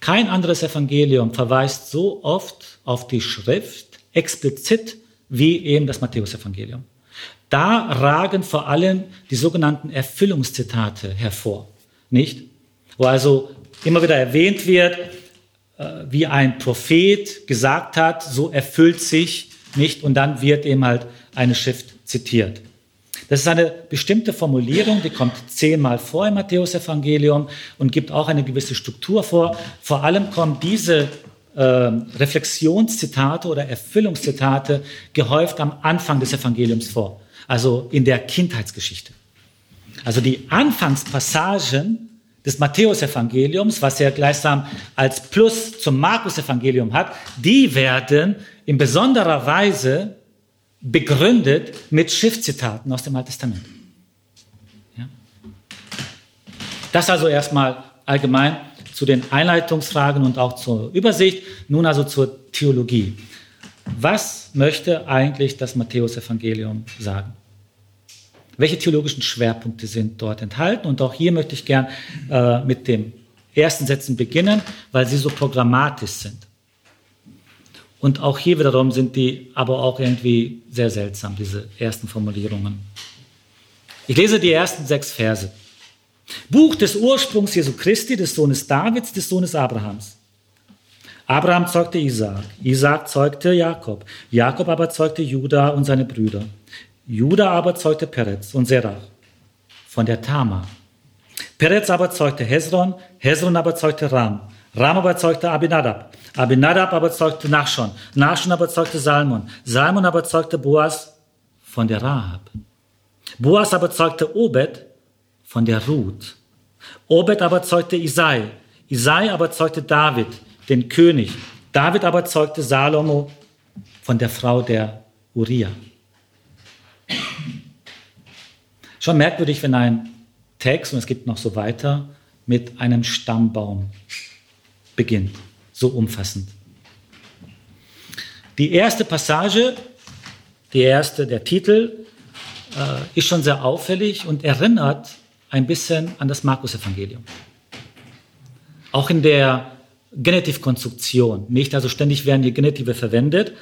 Speaker 1: Kein anderes Evangelium verweist so oft auf die Schrift explizit wie eben das Matthäusevangelium. Da ragen vor allem die sogenannten Erfüllungszitate hervor, nicht? Wo also immer wieder erwähnt wird, äh, wie ein Prophet gesagt hat, so erfüllt sich nicht und dann wird eben halt eine Schrift zitiert. Das ist eine bestimmte Formulierung, die kommt zehnmal vor im Matthäusevangelium und gibt auch eine gewisse Struktur vor. Vor allem kommen diese äh, Reflexionszitate oder Erfüllungszitate gehäuft am Anfang des Evangeliums vor, also in der Kindheitsgeschichte. Also die Anfangspassagen des Matthäusevangeliums, was er gleichsam als Plus zum Markus-Evangelium hat, die werden in besonderer Weise begründet mit Schriftzitaten aus dem Alten Testament. Ja? Das also erstmal allgemein zu den Einleitungsfragen und auch zur Übersicht. Nun also zur Theologie. Was möchte eigentlich das Matthäusevangelium sagen? Welche theologischen Schwerpunkte sind dort enthalten? Und auch hier möchte ich gern äh, mit den ersten Sätzen beginnen, weil sie so programmatisch sind. Und auch hier wiederum sind die aber auch irgendwie sehr seltsam, diese ersten Formulierungen. Ich lese die ersten sechs Verse. Buch des Ursprungs Jesu Christi, des Sohnes Davids, des Sohnes Abrahams. Abraham zeugte Isaak, Isaak zeugte Jakob, Jakob aber zeugte Judah und seine Brüder. Judah aber zeugte Peretz und Serach von der Tama. Peretz aber zeugte Hezron, Hezron aber zeugte Ram, Ram aber zeugte Abinadab, Abinadab aber zeugte Nachschon. Nachschon aber zeugte Salmon. Salmon aber zeugte Boas von der Rahab. Boas aber zeugte Obed von der Ruth. Obed aber zeugte Isai. Isai aber zeugte David, den König. David aber zeugte Salomo von der Frau der Uriah. Schon merkwürdig, wenn ein Text, und es gibt noch so weiter, mit einem Stammbaum beginnt so umfassend. Die erste Passage, die erste, der Titel, äh, ist schon sehr auffällig und erinnert ein bisschen an das Markus-Evangelium. Auch in der Genitivkonstruktion, nicht? Also ständig werden die Genitive verwendet.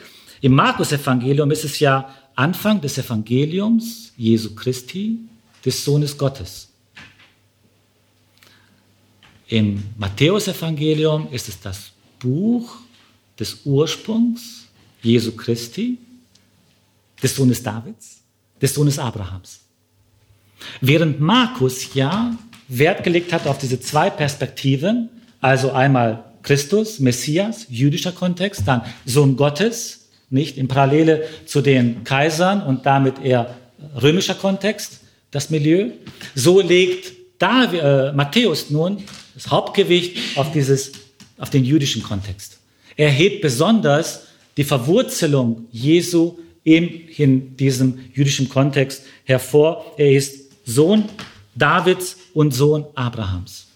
Speaker 1: Im Markus-Evangelium ist es ja Anfang des Evangeliums Jesu Christi, des Sohnes Gottes. Im Matthäus-Evangelium ist es das Buch des Ursprungs Jesu Christi, des Sohnes Davids, des Sohnes Abrahams. Während Markus ja Wert gelegt hat auf diese zwei Perspektiven, also einmal Christus, Messias, jüdischer Kontext, dann Sohn Gottes, nicht in Parallele zu den Kaisern und damit eher römischer Kontext, das Milieu. So legt Dav äh, Matthäus nun das Hauptgewicht auf dieses auf den jüdischen Kontext. Er hebt besonders die Verwurzelung Jesu in diesem jüdischen Kontext hervor. Er ist Sohn Davids und Sohn Abrahams.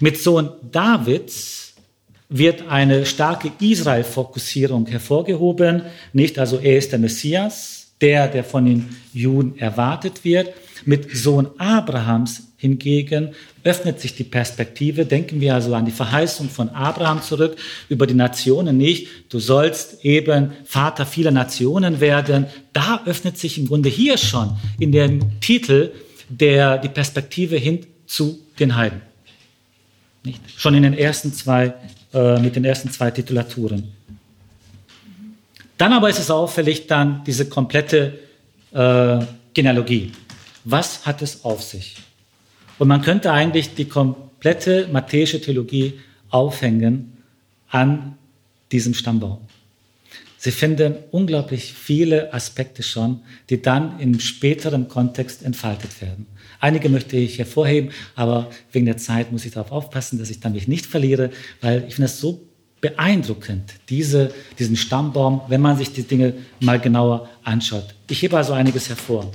Speaker 1: Mit Sohn Davids wird eine starke Israel-Fokussierung hervorgehoben. Nicht, also er ist der Messias, der, der von den Juden erwartet wird. Mit Sohn Abrahams hingegen öffnet sich die Perspektive. Denken wir also an die Verheißung von Abraham zurück über die Nationen nicht. Du sollst eben Vater vieler Nationen werden. Da öffnet sich im Grunde hier schon in dem Titel der, die Perspektive hin zu den Heiden. Nicht? Schon in den ersten zwei, äh, mit den ersten zwei Titulaturen. Dann aber ist es auffällig dann diese komplette äh, Genealogie. Was hat es auf sich? Und man könnte eigentlich die komplette matthäische Theologie aufhängen an diesem Stammbaum. Sie finden unglaublich viele Aspekte schon, die dann im späteren Kontext entfaltet werden. Einige möchte ich hervorheben, aber wegen der Zeit muss ich darauf aufpassen, dass ich dann mich nicht verliere, weil ich finde es so beeindruckend, diese, diesen Stammbaum, wenn man sich die Dinge mal genauer anschaut. Ich hebe also einiges hervor.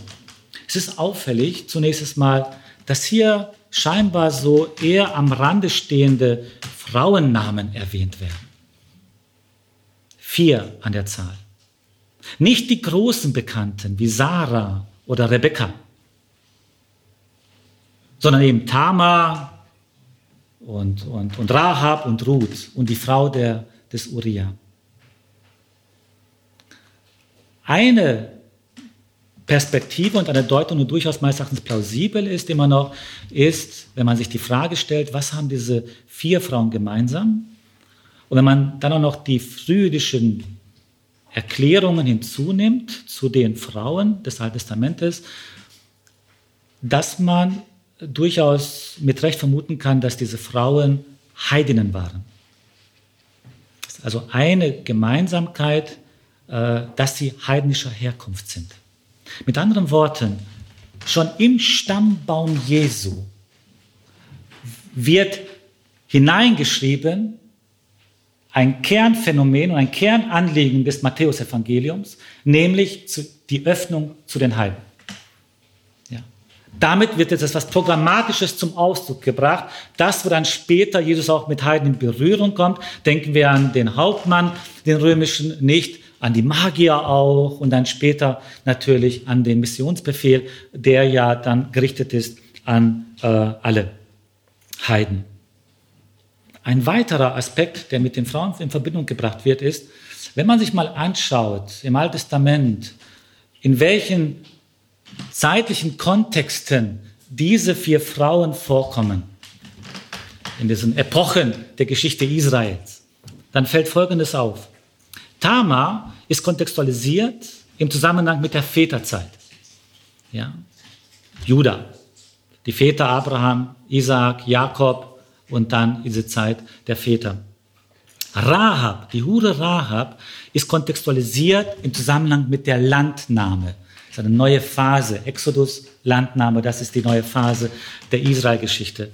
Speaker 1: es ist auffällig, zunächst mal, dass hier scheinbar so eher am Rande stehende Frauennamen erwähnt werden. Vier an der Zahl. Nicht die großen Bekannten wie Sarah oder Rebekka, sondern eben Tamar und, und, und Rahab und Ruth und die Frau der, des Uriah. Eine Perspektive und eine Deutung, die durchaus meines Erachtens plausibel ist, immer noch, ist, wenn man sich die Frage stellt, was haben diese vier Frauen gemeinsam? Und wenn man dann auch noch die frühjüdischen Erklärungen hinzunimmt zu den Frauen des Alten Testamentes, dass man durchaus mit Recht vermuten kann, dass diese Frauen Heidinnen waren. Also eine Gemeinsamkeit, äh, dass sie heidnischer Herkunft sind. Mit anderen Worten, schon im Stammbaum Jesu wird hineingeschrieben ein Kernphänomen und ein Kernanliegen des Matthäusevangeliums, nämlich die Öffnung zu den Heiden. Ja. Damit wird jetzt etwas Programmatisches zum Ausdruck gebracht, das, wo dann später Jesus auch mit Heiden in Berührung kommt. Denken wir an den Hauptmann, den römischen, nicht an die Magier auch und dann später natürlich an den Missionsbefehl, der ja dann gerichtet ist an äh, alle Heiden. Ein weiterer Aspekt, der mit den Frauen in Verbindung gebracht wird, ist, wenn man sich mal anschaut im Alten Testament, in welchen zeitlichen Kontexten diese vier Frauen vorkommen, in diesen Epochen der Geschichte Israels, dann fällt Folgendes auf. Tama ist kontextualisiert im Zusammenhang mit der Väterzeit. Ja? Judah, die Väter Abraham, Isaac, Jakob und dann diese Zeit der Väter. Rahab, die Hure Rahab, ist kontextualisiert im Zusammenhang mit der Landnahme. Das ist eine neue Phase. Exodus, Landnahme, das ist die neue Phase der Israelgeschichte.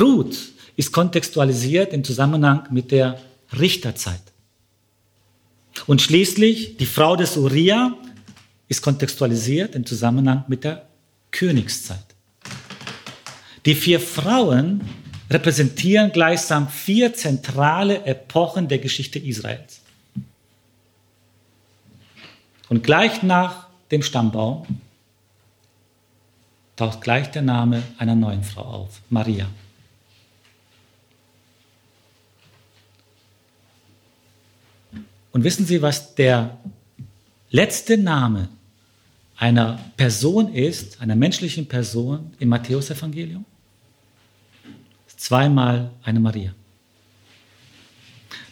Speaker 1: Ruth ist kontextualisiert im Zusammenhang mit der Richterzeit. Und schließlich, die Frau des Uriah ist kontextualisiert im Zusammenhang mit der Königszeit. Die vier Frauen repräsentieren gleichsam vier zentrale Epochen der Geschichte Israels. Und gleich nach dem Stammbaum taucht gleich der Name einer neuen Frau auf, Maria. Und wissen Sie, was der letzte Name einer Person ist, einer menschlichen Person im Matthäusevangelium? Zweimal eine Maria.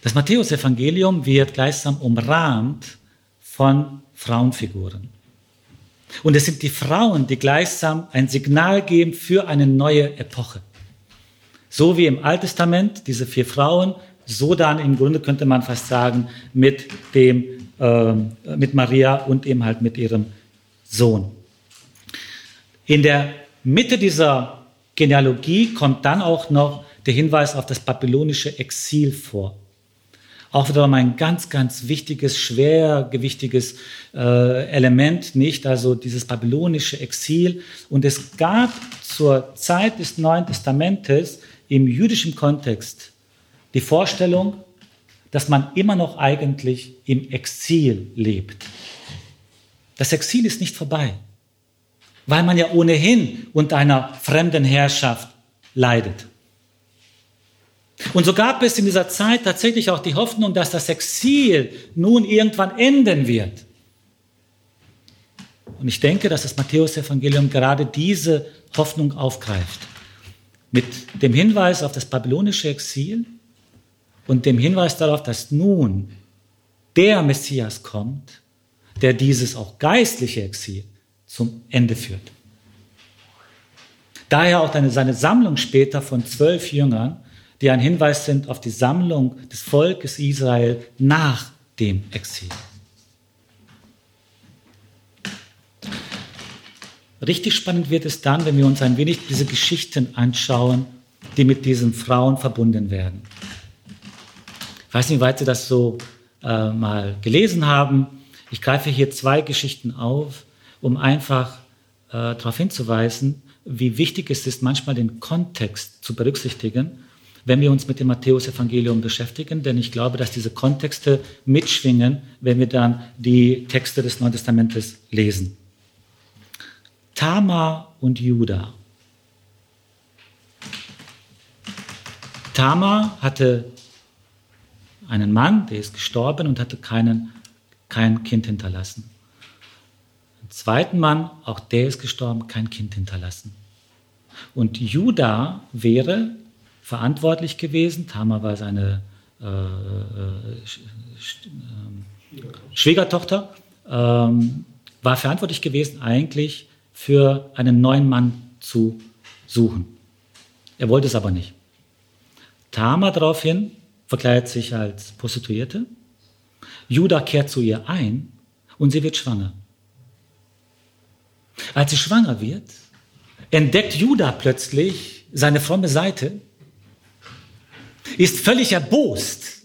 Speaker 1: Das Matthäusevangelium wird gleichsam umrahmt von Frauenfiguren. Und es sind die Frauen, die gleichsam ein Signal geben für eine neue Epoche. So wie im Alttestament diese vier Frauen so dann im Grunde könnte man fast sagen mit dem äh, mit Maria und eben halt mit ihrem Sohn. In der Mitte dieser Genealogie kommt dann auch noch der Hinweis auf das babylonische Exil vor. Auch wieder mal ein ganz, ganz wichtiges, schwergewichtiges äh, Element, nicht? Also dieses babylonische Exil. Und es gab zur Zeit des Neuen Testamentes im jüdischen Kontext die Vorstellung, dass man immer noch eigentlich im Exil lebt. Das Exil ist nicht vorbei, weil man ja ohnehin unter einer fremden Herrschaft leidet. Und so gab es in dieser Zeit tatsächlich auch die Hoffnung, dass das Exil nun irgendwann enden wird. Und ich denke, dass das Matthäus-Evangelium gerade diese Hoffnung aufgreift. Mit dem Hinweis auf das babylonische Exil und dem Hinweis darauf, dass nun der Messias kommt, der dieses auch geistliche Exil zum Ende führt. Daher auch seine Sammlung später von zwölf Jüngern, die ein Hinweis sind auf die Sammlung des Volkes Israel nach dem Exil. Richtig spannend wird es dann, wenn wir uns ein wenig diese Geschichten anschauen, die mit diesen Frauen verbunden werden. Ich weiß nicht, wie weit Sie das so äh, mal gelesen haben. Ich greife hier zwei Geschichten auf, um einfach äh, darauf hinzuweisen, wie wichtig es ist, manchmal den Kontext zu berücksichtigen, wenn wir uns mit dem Matthäusevangelium beschäftigen, denn ich glaube, dass diese Kontexte mitschwingen, wenn wir dann die Texte des Neuen Testamentes lesen. Tamar und Judah. Tamar hatte einen Mann, der ist gestorben und hatte keinen, kein Kind hinterlassen. Einen zweiten Mann, auch der ist gestorben, kein Kind hinterlassen. Und Judah wäre verantwortlich gewesen, Tamar war seine äh, äh, Schwiegertochter, ähm, war verantwortlich gewesen eigentlich für einen neuen Mann zu suchen. Er wollte es aber nicht. Tamar daraufhin verkleidet sich als Prostituierte. Judah kehrt zu ihr ein und sie wird schwanger. Als sie schwanger wird, entdeckt Judah plötzlich seine fromme Seite, ist völlig erbost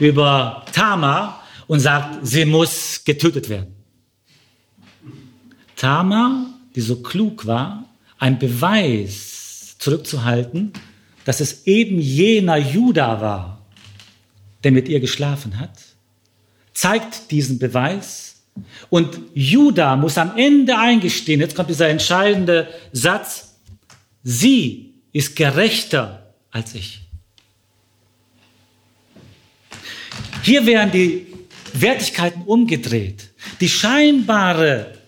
Speaker 1: über Tamar und sagt, sie muss getötet werden. Tamar, die so klug war, ein Beweis zurückzuhalten, dass es eben jener Juda war, der mit ihr geschlafen hat, zeigt diesen Beweis. Und Juda muss am Ende eingestehen, jetzt kommt dieser entscheidende Satz, sie ist gerechter als ich. Hier werden die Wertigkeiten umgedreht. Die scheinbare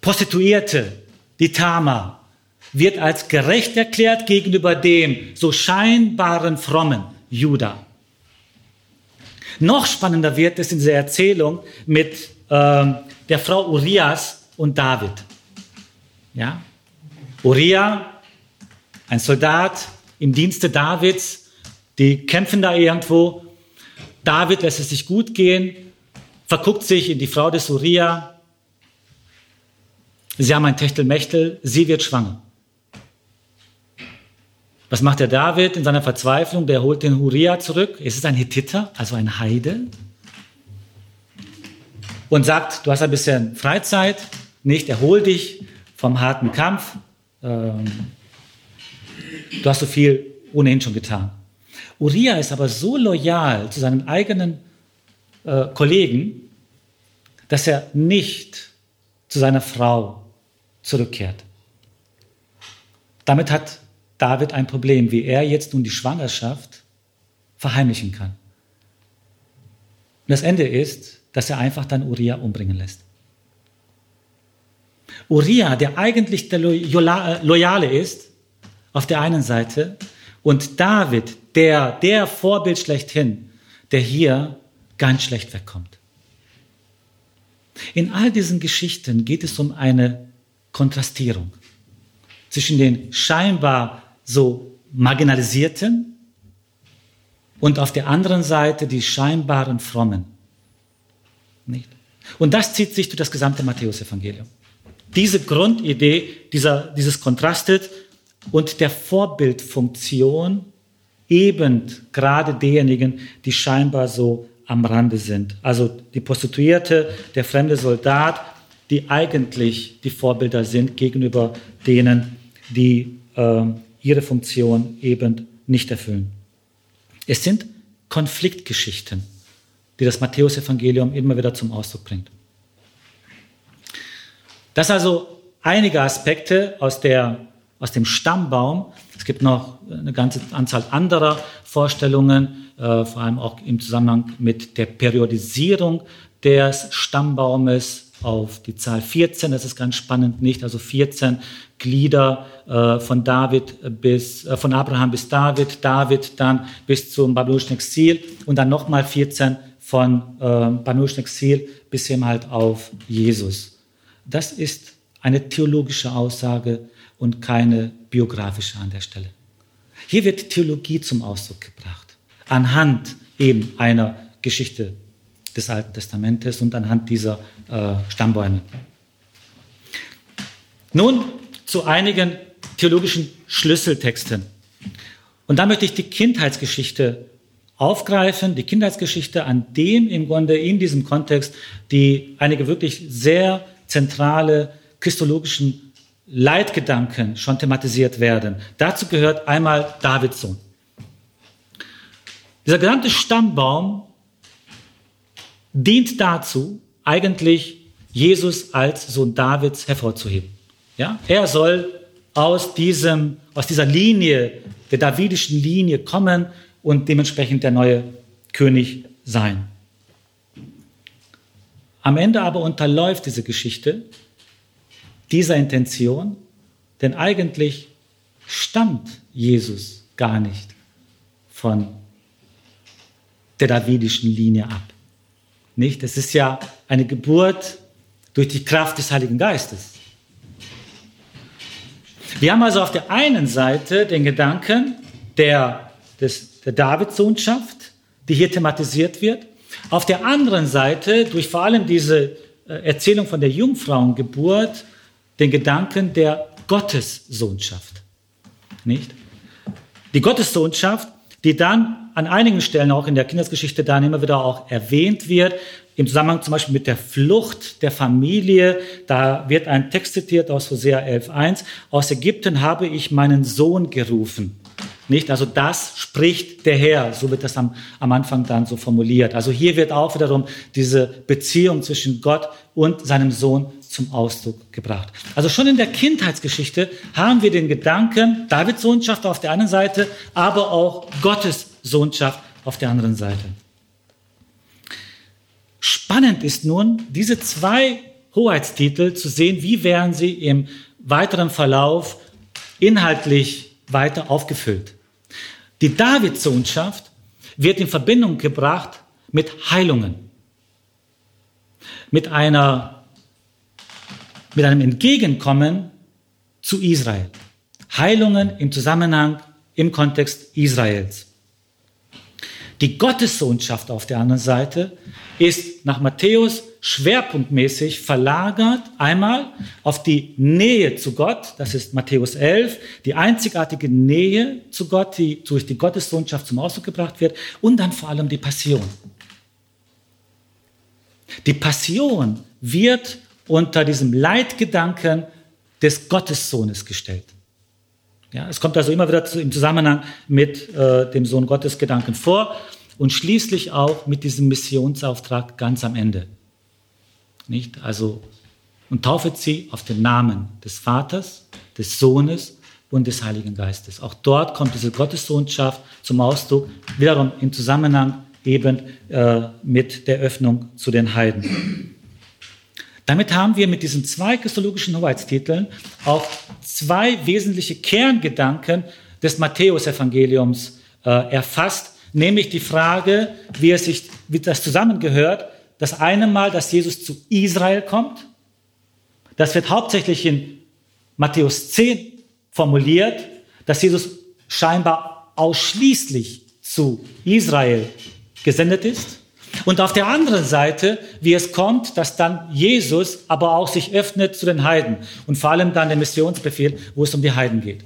Speaker 1: Prostituierte, die Tama, wird als gerecht erklärt gegenüber dem so scheinbaren frommen Judah. Noch spannender wird es in dieser Erzählung mit äh, der Frau Urias und David. Ja? Uriah, ein Soldat im Dienste Davids, die kämpfen da irgendwo. David lässt es sich gut gehen, verguckt sich in die Frau des Uriah. Sie haben ein Techtelmechtel, sie wird schwanger. Was macht der David in seiner Verzweiflung? Der holt den Uriah zurück. Es ist ein Hethiter, also ein Heide. Und sagt, du hast ein bisschen Freizeit, nicht erhol dich vom harten Kampf. Ähm, du hast so viel ohnehin schon getan. Uriah ist aber so loyal zu seinen eigenen äh, Kollegen, dass er nicht zu seiner Frau zurückkehrt. Damit hat David ein Problem, wie er jetzt nun die Schwangerschaft verheimlichen kann. Und das Ende ist, dass er einfach dann Uriah umbringen lässt. Uriah, der eigentlich der äh, Loyale ist, auf der einen Seite, und David, der, der Vorbild schlechthin, der hier ganz schlecht wegkommt. In all diesen Geschichten geht es um eine Kontrastierung zwischen den scheinbar so marginalisierten und auf der anderen Seite die scheinbaren Frommen. Nicht? Und das zieht sich durch das gesamte Matthäusevangelium. Diese Grundidee, dieser, dieses Kontrastet und der Vorbildfunktion eben gerade derjenigen, die scheinbar so am Rande sind. Also die Prostituierte, der fremde Soldat, die eigentlich die Vorbilder sind gegenüber denen, die äh, ihre Funktion eben nicht erfüllen. Es sind Konfliktgeschichten, die das Matthäusevangelium immer wieder zum Ausdruck bringt. Das also einige Aspekte aus, der, aus dem Stammbaum. Es gibt noch eine ganze Anzahl anderer Vorstellungen, äh, vor allem auch im Zusammenhang mit der Periodisierung des Stammbaumes auf die Zahl 14. Das ist ganz spannend, nicht? Also 14 Glieder äh, von David bis, äh, von Abraham bis David, David dann bis zum babylonischen Exil und dann nochmal 14 von äh, babylonischen Exil bis hin halt auf Jesus. Das ist eine theologische Aussage und keine biografische an der Stelle. Hier wird Theologie zum Ausdruck gebracht, anhand eben einer Geschichte des Alten Testamentes und anhand dieser äh, Stammbäume. Nun zu einigen theologischen Schlüsseltexten. Und da möchte ich die Kindheitsgeschichte aufgreifen, die Kindheitsgeschichte, an dem im Grunde in diesem Kontext die einige wirklich sehr zentrale christologischen Leitgedanken schon thematisiert werden. Dazu gehört einmal Davids Sohn. Dieser gesamte Stammbaum dient dazu, eigentlich Jesus als Sohn Davids hervorzuheben. Ja? Er soll aus, diesem, aus dieser Linie, der davidischen Linie kommen und dementsprechend der neue König sein. Am Ende aber unterläuft diese Geschichte dieser Intention, denn eigentlich stammt Jesus gar nicht von der davidischen Linie ab. Nicht? Es ist ja eine Geburt durch die Kraft des Heiligen Geistes. Wir haben also auf der einen Seite den Gedanken der, des, der Davidsohnschaft, die hier thematisiert wird. Auf der anderen Seite, durch vor allem diese äh, Erzählung von der Jungfrauengeburt, den Gedanken der Gottessohnschaft. Nicht? Die Gottessohnschaft, die dann an einigen Stellen auch in der Kindesgeschichte dann immer wieder auch erwähnt wird, im Zusammenhang zum Beispiel mit der Flucht der Familie. Da wird ein Text zitiert aus Hosea 11.1. Aus Ägypten habe ich meinen Sohn gerufen. Nicht? Also das spricht der Herr. So wird das am, am Anfang dann so formuliert. Also hier wird auch wiederum diese Beziehung zwischen Gott und seinem Sohn zum Ausdruck gebracht. Also schon in der Kindheitsgeschichte haben wir den Gedanken Davids Sohnschaft auf der einen Seite, aber auch Gottes Sohnschaft auf der anderen Seite. Spannend ist nun, diese zwei Hoheitstitel zu sehen, wie werden sie im weiteren Verlauf inhaltlich weiter aufgefüllt. Die Davidssohnschaft wird in Verbindung gebracht mit Heilungen, mit einer mit einem Entgegenkommen zu Israel. Heilungen im Zusammenhang, im Kontext Israels. Die Gottessohnschaft auf der anderen Seite ist nach Matthäus schwerpunktmäßig verlagert einmal auf die Nähe zu Gott, das ist Matthäus 11, die einzigartige Nähe zu Gott, die durch die Gottessohnschaft zum Ausdruck gebracht wird, und dann vor allem die Passion. Die Passion wird unter diesem Leitgedanken des Gottessohnes gestellt. Ja, es kommt also immer wieder im Zusammenhang mit äh, dem Sohn Gottes Gedanken vor und schließlich auch mit diesem Missionsauftrag ganz am Ende. Nicht? Also, und taufet sie auf den Namen des Vaters, des Sohnes und des Heiligen Geistes. Auch dort kommt diese Gottessohnschaft zum Ausdruck, wiederum im Zusammenhang eben äh, mit der Öffnung zu den Heiden. Damit haben wir mit diesen zwei christologischen Hoheitstiteln auch zwei wesentliche Kerngedanken des Matthäusevangeliums äh, erfasst, nämlich die Frage, wie es sich, wie das zusammengehört. Das eine Mal, dass Jesus zu Israel kommt. Das wird hauptsächlich in Matthäus 10 formuliert, dass Jesus scheinbar ausschließlich zu Israel gesendet ist. Und auf der anderen Seite, wie es kommt, dass dann Jesus aber auch sich öffnet zu den Heiden und vor allem dann der Missionsbefehl, wo es um die Heiden geht.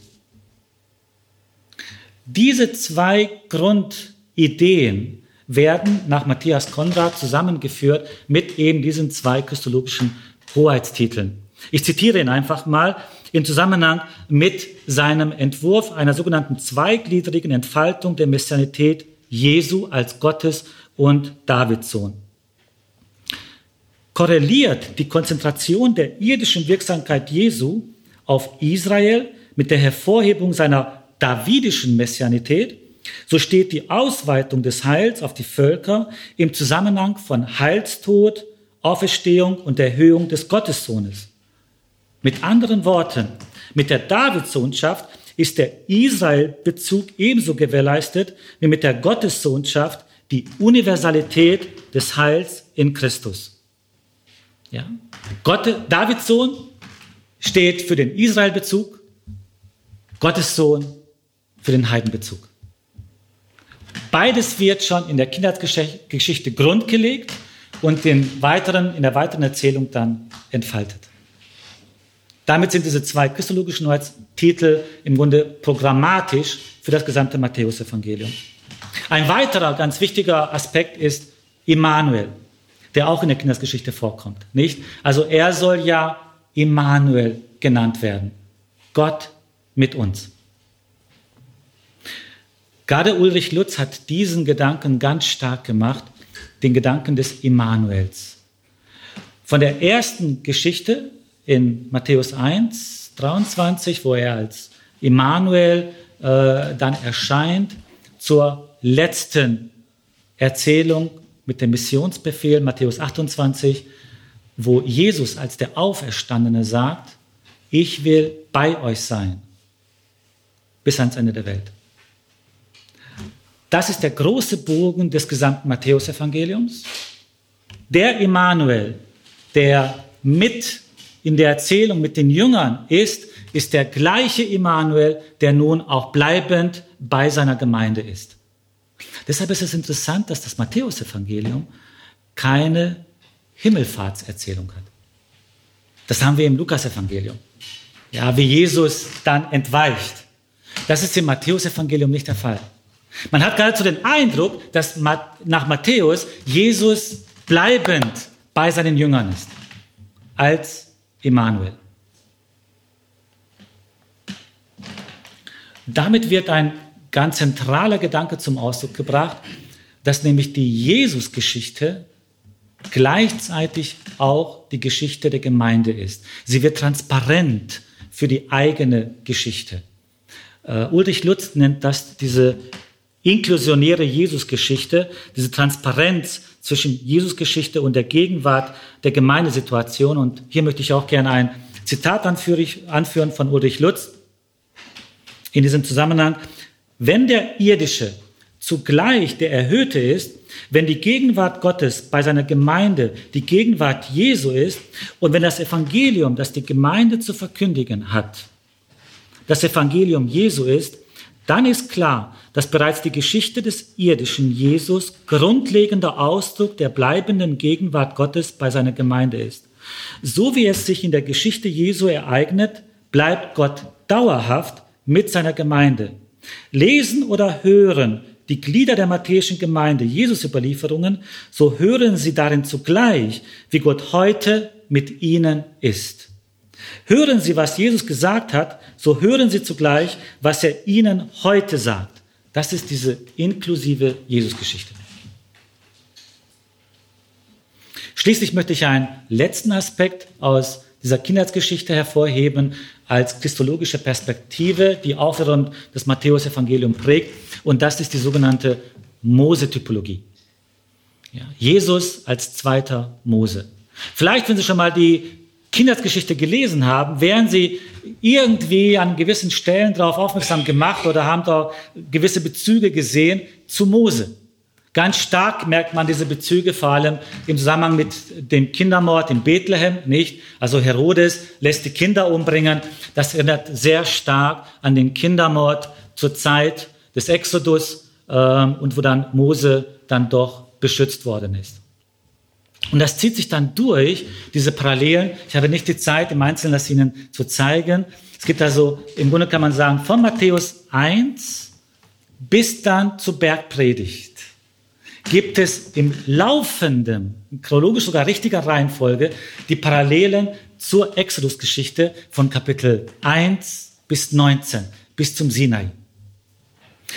Speaker 1: Diese zwei Grundideen werden nach Matthias Konrad zusammengeführt mit eben diesen zwei christologischen Hoheitstiteln. Ich zitiere ihn einfach mal im Zusammenhang mit seinem Entwurf einer sogenannten zweigliedrigen Entfaltung der Messianität Jesu als Gottes und Davids Sohn. Korreliert die Konzentration der irdischen Wirksamkeit Jesu auf Israel mit der Hervorhebung seiner davidischen Messianität, so steht die Ausweitung des Heils auf die Völker im Zusammenhang von Heilstod, Auferstehung und Erhöhung des Gottessohnes. Mit anderen Worten, mit der Davidsohnschaft ist der Israel-Bezug ebenso gewährleistet wie mit der Gottessohnschaft die Universalität des Heils in Christus. Ja? Gott, Davids Sohn steht für den Israel-Bezug, Gottes Sohn für den Heidenbezug. Beides wird schon in der Kindheitsgeschichte grundgelegt und in, weiteren, in der weiteren Erzählung dann entfaltet. Damit sind diese zwei christologischen Titel im Grunde programmatisch für das gesamte Matthäusevangelium. Ein weiterer ganz wichtiger Aspekt ist Immanuel, der auch in der Kindersgeschichte vorkommt, nicht? Also er soll ja Immanuel genannt werden. Gott mit uns. Gerade Ulrich Lutz hat diesen Gedanken ganz stark gemacht, den Gedanken des Immanuels. Von der ersten Geschichte in Matthäus 1, 23, wo er als Immanuel äh, dann erscheint, zur letzten Erzählung mit dem Missionsbefehl, Matthäus 28, wo Jesus als der Auferstandene sagt, ich will bei euch sein bis ans Ende der Welt. Das ist der große Bogen des gesamten Matthäusevangeliums. Der Immanuel, der mit in der Erzählung mit den Jüngern ist, ist der gleiche Immanuel, der nun auch bleibend bei seiner Gemeinde ist. Deshalb ist es interessant, dass das Matthäusevangelium keine Himmelfahrtserzählung hat. Das haben wir im Lukasevangelium. Ja, wie Jesus dann entweicht. Das ist im Matthäusevangelium nicht der Fall. Man hat geradezu den Eindruck, dass nach Matthäus Jesus bleibend bei seinen Jüngern ist. Als Immanuel. Damit wird ein ganz zentraler Gedanke zum Ausdruck gebracht, dass nämlich die Jesusgeschichte gleichzeitig auch die Geschichte der Gemeinde ist. Sie wird transparent für die eigene Geschichte. Uh, Ulrich Lutz nennt das diese inklusionäre Jesusgeschichte, diese Transparenz zwischen Jesusgeschichte und der Gegenwart der Gemeindesituation. Und hier möchte ich auch gerne ein Zitat anführen von Ulrich Lutz in diesem Zusammenhang. Wenn der irdische zugleich der erhöhte ist, wenn die Gegenwart Gottes bei seiner Gemeinde die Gegenwart Jesu ist und wenn das Evangelium, das die Gemeinde zu verkündigen hat, das Evangelium Jesu ist, dann ist klar, dass bereits die Geschichte des irdischen Jesus grundlegender Ausdruck der bleibenden Gegenwart Gottes bei seiner Gemeinde ist. So wie es sich in der Geschichte Jesu ereignet, bleibt Gott dauerhaft mit seiner Gemeinde. Lesen oder hören die Glieder der matthäischen Gemeinde Jesus Überlieferungen, so hören sie darin zugleich, wie Gott heute mit ihnen ist. Hören Sie, was Jesus gesagt hat, so hören Sie zugleich, was er Ihnen heute sagt. Das ist diese inklusive Jesusgeschichte. Schließlich möchte ich einen letzten Aspekt aus dieser Kindheitsgeschichte hervorheben als christologische Perspektive, die auch wiederum das Matthäus-Evangelium prägt. Und das ist die sogenannte Mose-Typologie. Ja, Jesus als zweiter Mose. Vielleicht, wenn Sie schon mal die Kindheitsgeschichte gelesen haben, werden sie irgendwie an gewissen Stellen darauf aufmerksam gemacht oder haben da gewisse Bezüge gesehen zu Mose. Ganz stark merkt man diese Bezüge vor allem im Zusammenhang mit dem Kindermord in Bethlehem, nicht? Also Herodes lässt die Kinder umbringen. Das erinnert sehr stark an den Kindermord zur Zeit des Exodus ähm, und wo dann Mose dann doch beschützt worden ist. Und das zieht sich dann durch, diese Parallelen. Ich habe nicht die Zeit, im Einzelnen das Ihnen zu zeigen. Es gibt also, im Grunde kann man sagen, von Matthäus 1 bis dann zur Bergpredigt gibt es im laufenden, chronologisch sogar richtiger Reihenfolge, die Parallelen zur Exodus-Geschichte von Kapitel 1 bis 19, bis zum Sinai.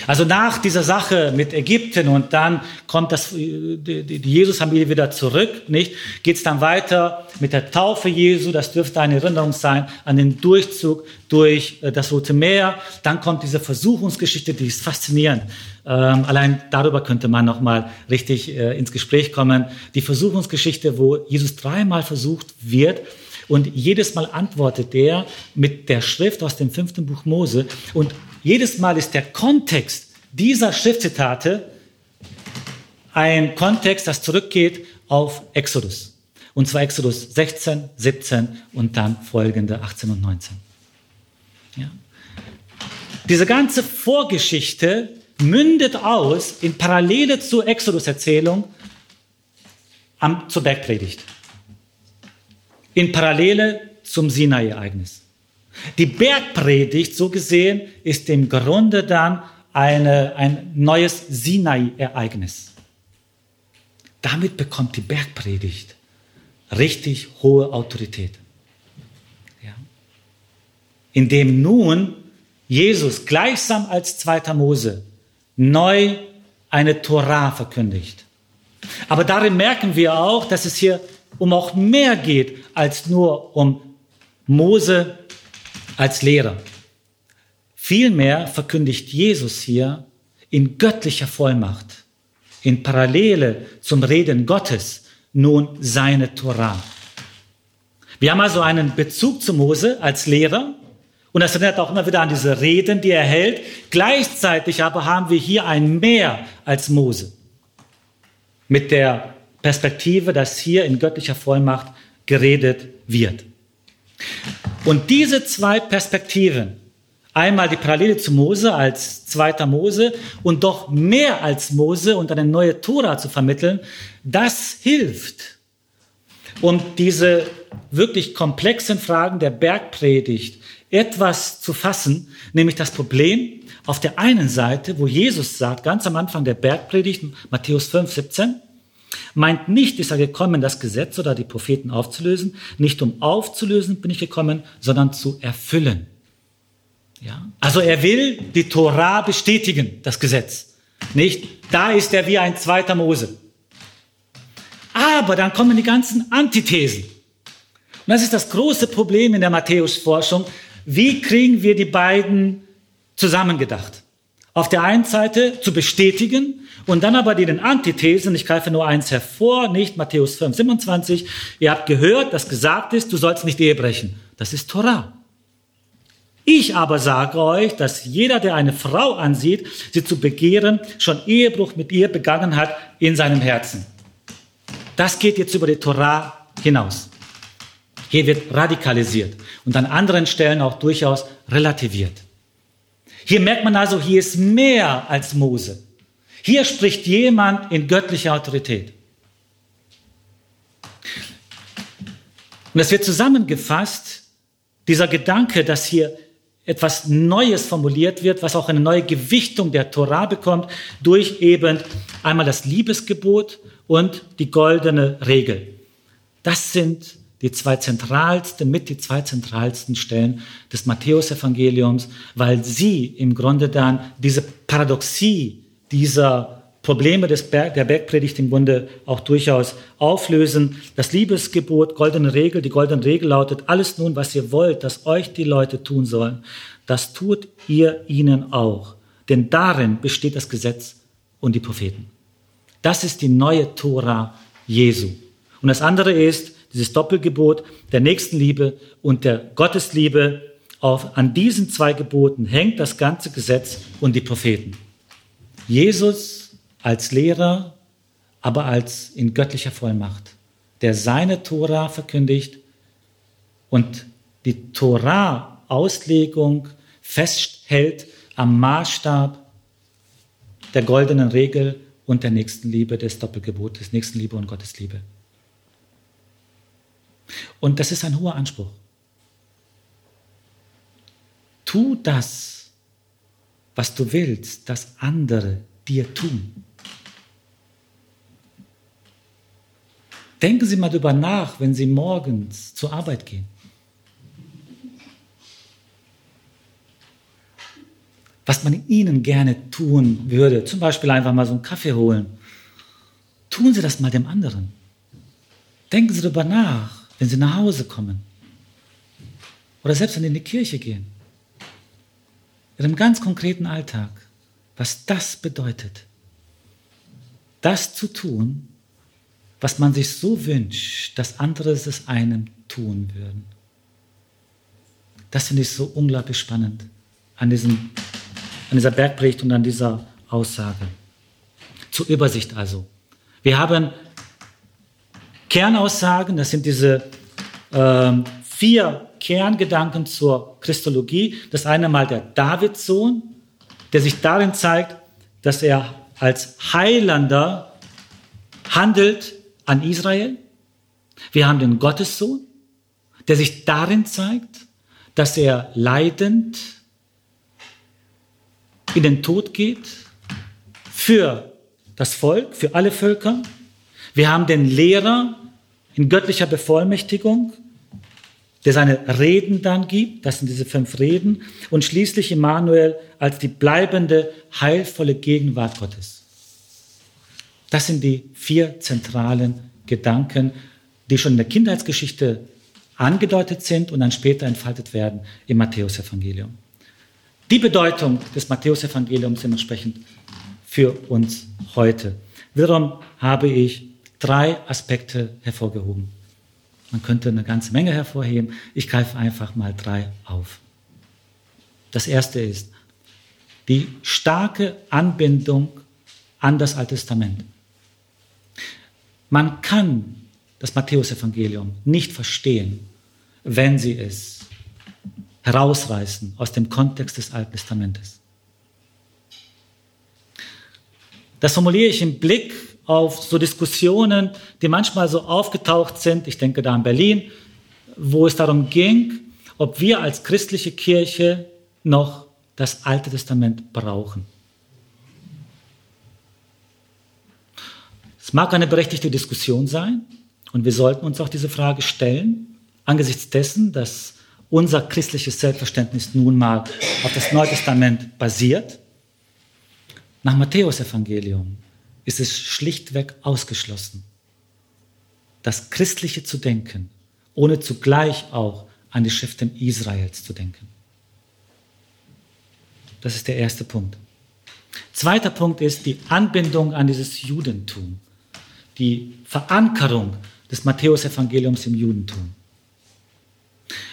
Speaker 1: Also nach dieser Sache mit Ägypten und dann kommt das, die, die Jesus-Familie wieder zurück, nicht? Geht's dann weiter mit der Taufe Jesu, das dürfte eine Erinnerung sein an den Durchzug durch äh, das Rote Meer. Dann kommt diese Versuchungsgeschichte, die ist faszinierend. Ähm, allein darüber könnte man nochmal richtig äh, ins Gespräch kommen. Die Versuchungsgeschichte, wo Jesus dreimal versucht wird, und jedes Mal antwortet er mit der Schrift aus dem fünften Buch Mose. Und jedes Mal ist der Kontext dieser Schriftzitate ein Kontext, das zurückgeht auf Exodus. Und zwar Exodus 16, 17 und dann folgende 18 und 19. Ja. Diese ganze Vorgeschichte mündet aus in Parallele zur Exodus-Erzählung zur Bergpredigt. In Parallele zum Sinai-Ereignis. Die Bergpredigt, so gesehen, ist im Grunde dann eine, ein neues Sinai-Ereignis. Damit bekommt die Bergpredigt richtig hohe Autorität. indem nun Jesus gleichsam als zweiter Mose neu eine Torah verkündigt. Aber darin merken wir auch, dass es hier um auch mehr geht als nur um Mose als Lehrer. Vielmehr verkündigt Jesus hier in göttlicher Vollmacht, in Parallele zum Reden Gottes, nun seine Torah. Wir haben also einen Bezug zu Mose als Lehrer und das erinnert auch immer wieder an diese Reden, die er hält. Gleichzeitig aber haben wir hier ein Mehr als Mose. Mit der Perspektive, dass hier in göttlicher Vollmacht geredet wird. Und diese zwei Perspektiven, einmal die Parallele zu Mose als zweiter Mose und doch mehr als Mose und eine neue Tora zu vermitteln, das hilft, um diese wirklich komplexen Fragen der Bergpredigt etwas zu fassen, nämlich das Problem auf der einen Seite, wo Jesus sagt, ganz am Anfang der Bergpredigt, Matthäus 5, 17, meint nicht, ist er gekommen, das Gesetz oder die Propheten aufzulösen. Nicht um aufzulösen bin ich gekommen, sondern zu erfüllen. Ja? Also er will die Torah bestätigen, das Gesetz. Nicht, da ist er wie ein zweiter Mose. Aber dann kommen die ganzen Antithesen. Und das ist das große Problem in der Matthäus-Forschung. Wie kriegen wir die beiden zusammengedacht? Auf der einen Seite zu bestätigen und dann aber den Antithesen, ich greife nur eins hervor, nicht Matthäus 5, 27, ihr habt gehört, dass gesagt ist, du sollst nicht Ehe brechen. Das ist Torah. Ich aber sage euch, dass jeder, der eine Frau ansieht, sie zu begehren, schon Ehebruch mit ihr begangen hat in seinem Herzen. Das geht jetzt über die Torah hinaus. Hier wird radikalisiert und an anderen Stellen auch durchaus relativiert. Hier merkt man also, hier ist mehr als Mose. Hier spricht jemand in göttlicher Autorität. Und es wird zusammengefasst, dieser Gedanke, dass hier etwas Neues formuliert wird, was auch eine neue Gewichtung der Torah bekommt, durch eben einmal das Liebesgebot und die goldene Regel. Das sind die zwei zentralsten, mit die zwei zentralsten Stellen des Matthäusevangeliums, weil sie im Grunde dann diese Paradoxie dieser Probleme des Berg, der Bergpredigt im Grunde auch durchaus auflösen. Das Liebesgebot, goldene Regel, die goldene Regel lautet, alles nun, was ihr wollt, dass euch die Leute tun sollen, das tut ihr ihnen auch. Denn darin besteht das Gesetz und die Propheten. Das ist die neue Tora Jesu. Und das andere ist, dieses Doppelgebot der Nächstenliebe und der Gottesliebe, auf, an diesen zwei Geboten hängt das ganze Gesetz und die Propheten. Jesus als Lehrer, aber als in göttlicher Vollmacht, der seine Tora verkündigt und die Tora-Auslegung festhält am Maßstab der goldenen Regel und der Nächstenliebe des Doppelgebotes, Nächstenliebe und Gottesliebe. Und das ist ein hoher Anspruch. Tu das, was du willst, dass andere dir tun. Denken Sie mal darüber nach, wenn Sie morgens zur Arbeit gehen. Was man Ihnen gerne tun würde, zum Beispiel einfach mal so einen Kaffee holen. Tun Sie das mal dem anderen. Denken Sie darüber nach wenn sie nach Hause kommen oder selbst wenn sie in die Kirche gehen. In einem ganz konkreten Alltag, was das bedeutet. Das zu tun, was man sich so wünscht, dass andere es einem tun würden. Das finde ich so unglaublich spannend an, diesem, an dieser Bergpredigt und an dieser Aussage. Zur Übersicht also. Wir haben Kernaussagen, das sind diese äh, vier Kerngedanken zur Christologie. Das eine mal der Davidssohn, der sich darin zeigt, dass er als Heilander handelt an Israel. Wir haben den Gottessohn, der sich darin zeigt, dass er leidend in den Tod geht für das Volk, für alle Völker. Wir haben den Lehrer in göttlicher Bevollmächtigung, der seine Reden dann gibt, das sind diese fünf Reden, und schließlich Immanuel als die bleibende, heilvolle Gegenwart Gottes. Das sind die vier zentralen Gedanken, die schon in der Kindheitsgeschichte angedeutet sind und dann später entfaltet werden im Matthäusevangelium. Die Bedeutung des Matthäusevangeliums dementsprechend für uns heute. Wiederum habe ich drei Aspekte hervorgehoben. Man könnte eine ganze Menge hervorheben. Ich greife einfach mal drei auf. Das erste ist die starke Anbindung an das Alte Testament. Man kann das Matthäusevangelium nicht verstehen, wenn sie es herausreißen aus dem Kontext des Alten Testamentes. Das formuliere ich im Blick auf so Diskussionen, die manchmal so aufgetaucht sind, ich denke da an Berlin, wo es darum ging, ob wir als christliche Kirche noch das Alte Testament brauchen. Es mag eine berechtigte Diskussion sein und wir sollten uns auch diese Frage stellen, angesichts dessen, dass unser christliches Selbstverständnis nun mal auf das Neue Testament basiert. Nach Matthäus Evangelium ist es schlichtweg ausgeschlossen, das Christliche zu denken, ohne zugleich auch an die Schriften Israels zu denken. Das ist der erste Punkt. Zweiter Punkt ist die Anbindung an dieses Judentum, die Verankerung des Matthäusevangeliums im Judentum.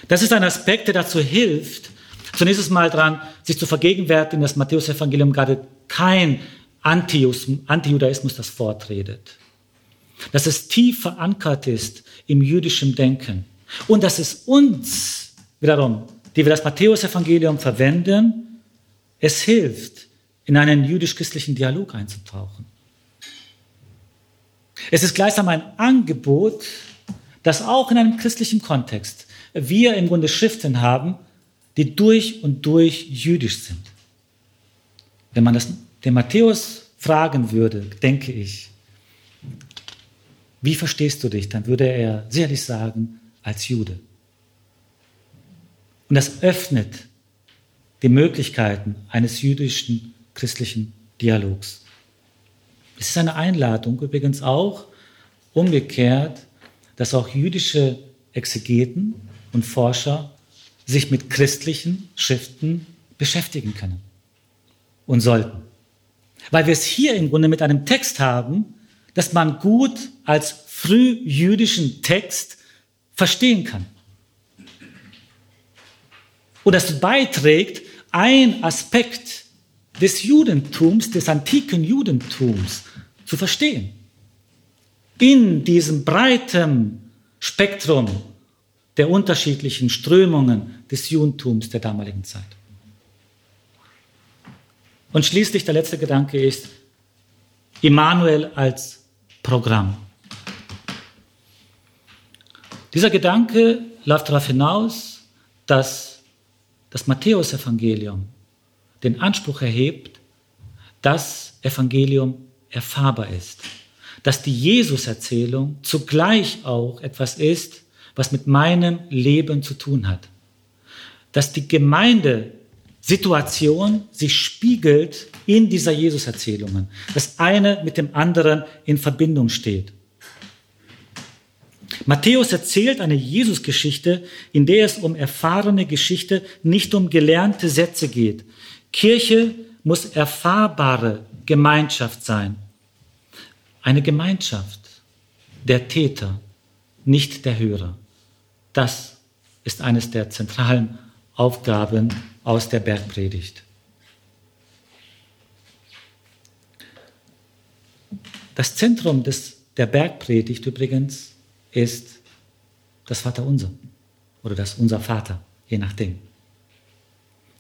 Speaker 1: Das ist ein Aspekt, der dazu hilft, zunächst einmal daran, sich zu vergegenwärtigen, dass Matthäusevangelium gerade kein Antijudaismus das vortretet. Dass es tief verankert ist im jüdischen Denken. Und dass es uns, wiederum, die wir das Matthäusevangelium verwenden, es hilft, in einen jüdisch-christlichen Dialog einzutauchen. Es ist gleichsam ein Angebot, dass auch in einem christlichen Kontext wir im Grunde Schriften haben, die durch und durch jüdisch sind. Wenn man das den Matthäus fragen würde, denke ich, wie verstehst du dich, dann würde er sicherlich sagen, als Jude. Und das öffnet die Möglichkeiten eines jüdischen christlichen Dialogs. Es ist eine Einladung übrigens auch umgekehrt, dass auch jüdische Exegeten und Forscher sich mit christlichen Schriften beschäftigen können und sollten. Weil wir es hier im Grunde mit einem Text haben, dass man gut als frühjüdischen Text verstehen kann. Und das beiträgt, ein Aspekt des Judentums, des antiken Judentums zu verstehen. In diesem breiten Spektrum der unterschiedlichen Strömungen des Judentums der damaligen Zeit. Und schließlich der letzte Gedanke ist Immanuel als Programm. Dieser Gedanke läuft darauf hinaus, dass das Matthäusevangelium den Anspruch erhebt, dass Evangelium erfahrbar ist, dass die Jesus-Erzählung zugleich auch etwas ist, was mit meinem Leben zu tun hat, dass die Gemeinde Situation sich spiegelt in dieser Jesus-Erzählungen. Das eine mit dem anderen in Verbindung steht. Matthäus erzählt eine Jesus-Geschichte, in der es um erfahrene Geschichte, nicht um gelernte Sätze geht. Kirche muss erfahrbare Gemeinschaft sein. Eine Gemeinschaft der Täter, nicht der Hörer. Das ist eines der zentralen Aufgaben aus der Bergpredigt. Das Zentrum des, der Bergpredigt übrigens ist das Vaterunser oder das Unser Vater, je nachdem.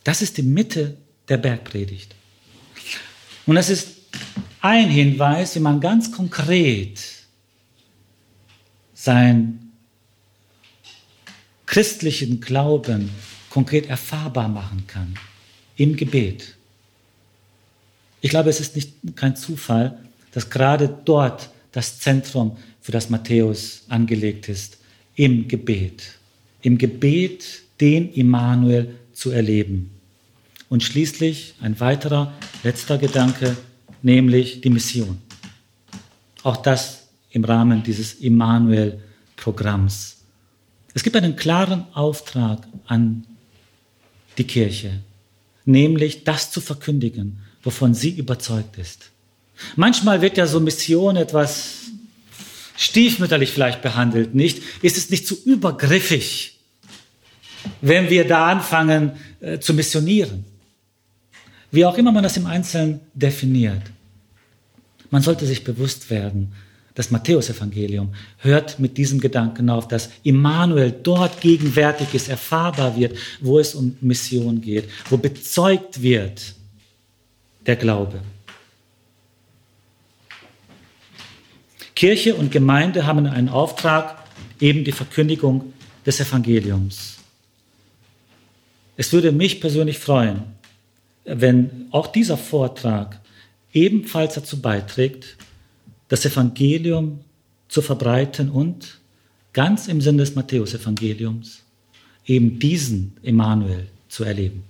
Speaker 1: Das ist die Mitte der Bergpredigt. Und das ist ein Hinweis, wie man ganz konkret seinen christlichen Glauben konkret erfahrbar machen kann im Gebet. Ich glaube, es ist nicht kein Zufall, dass gerade dort das Zentrum für das Matthäus angelegt ist, im Gebet, im Gebet den Immanuel zu erleben. Und schließlich ein weiterer, letzter Gedanke, nämlich die Mission. Auch das im Rahmen dieses Immanuel-Programms. Es gibt einen klaren Auftrag an die Kirche, nämlich das zu verkündigen, wovon sie überzeugt ist. Manchmal wird ja so Mission etwas stiefmütterlich vielleicht behandelt, nicht? Ist es nicht zu übergriffig, wenn wir da anfangen äh, zu missionieren? Wie auch immer man das im Einzelnen definiert. Man sollte sich bewusst werden, das Matthäusevangelium hört mit diesem Gedanken auf, dass Immanuel dort gegenwärtig ist, erfahrbar wird, wo es um Mission geht, wo bezeugt wird der Glaube. Kirche und Gemeinde haben einen Auftrag, eben die Verkündigung des Evangeliums. Es würde mich persönlich freuen, wenn auch dieser Vortrag ebenfalls dazu beiträgt, das Evangelium zu verbreiten und ganz im Sinn des Matthäusevangeliums eben diesen Emmanuel zu erleben.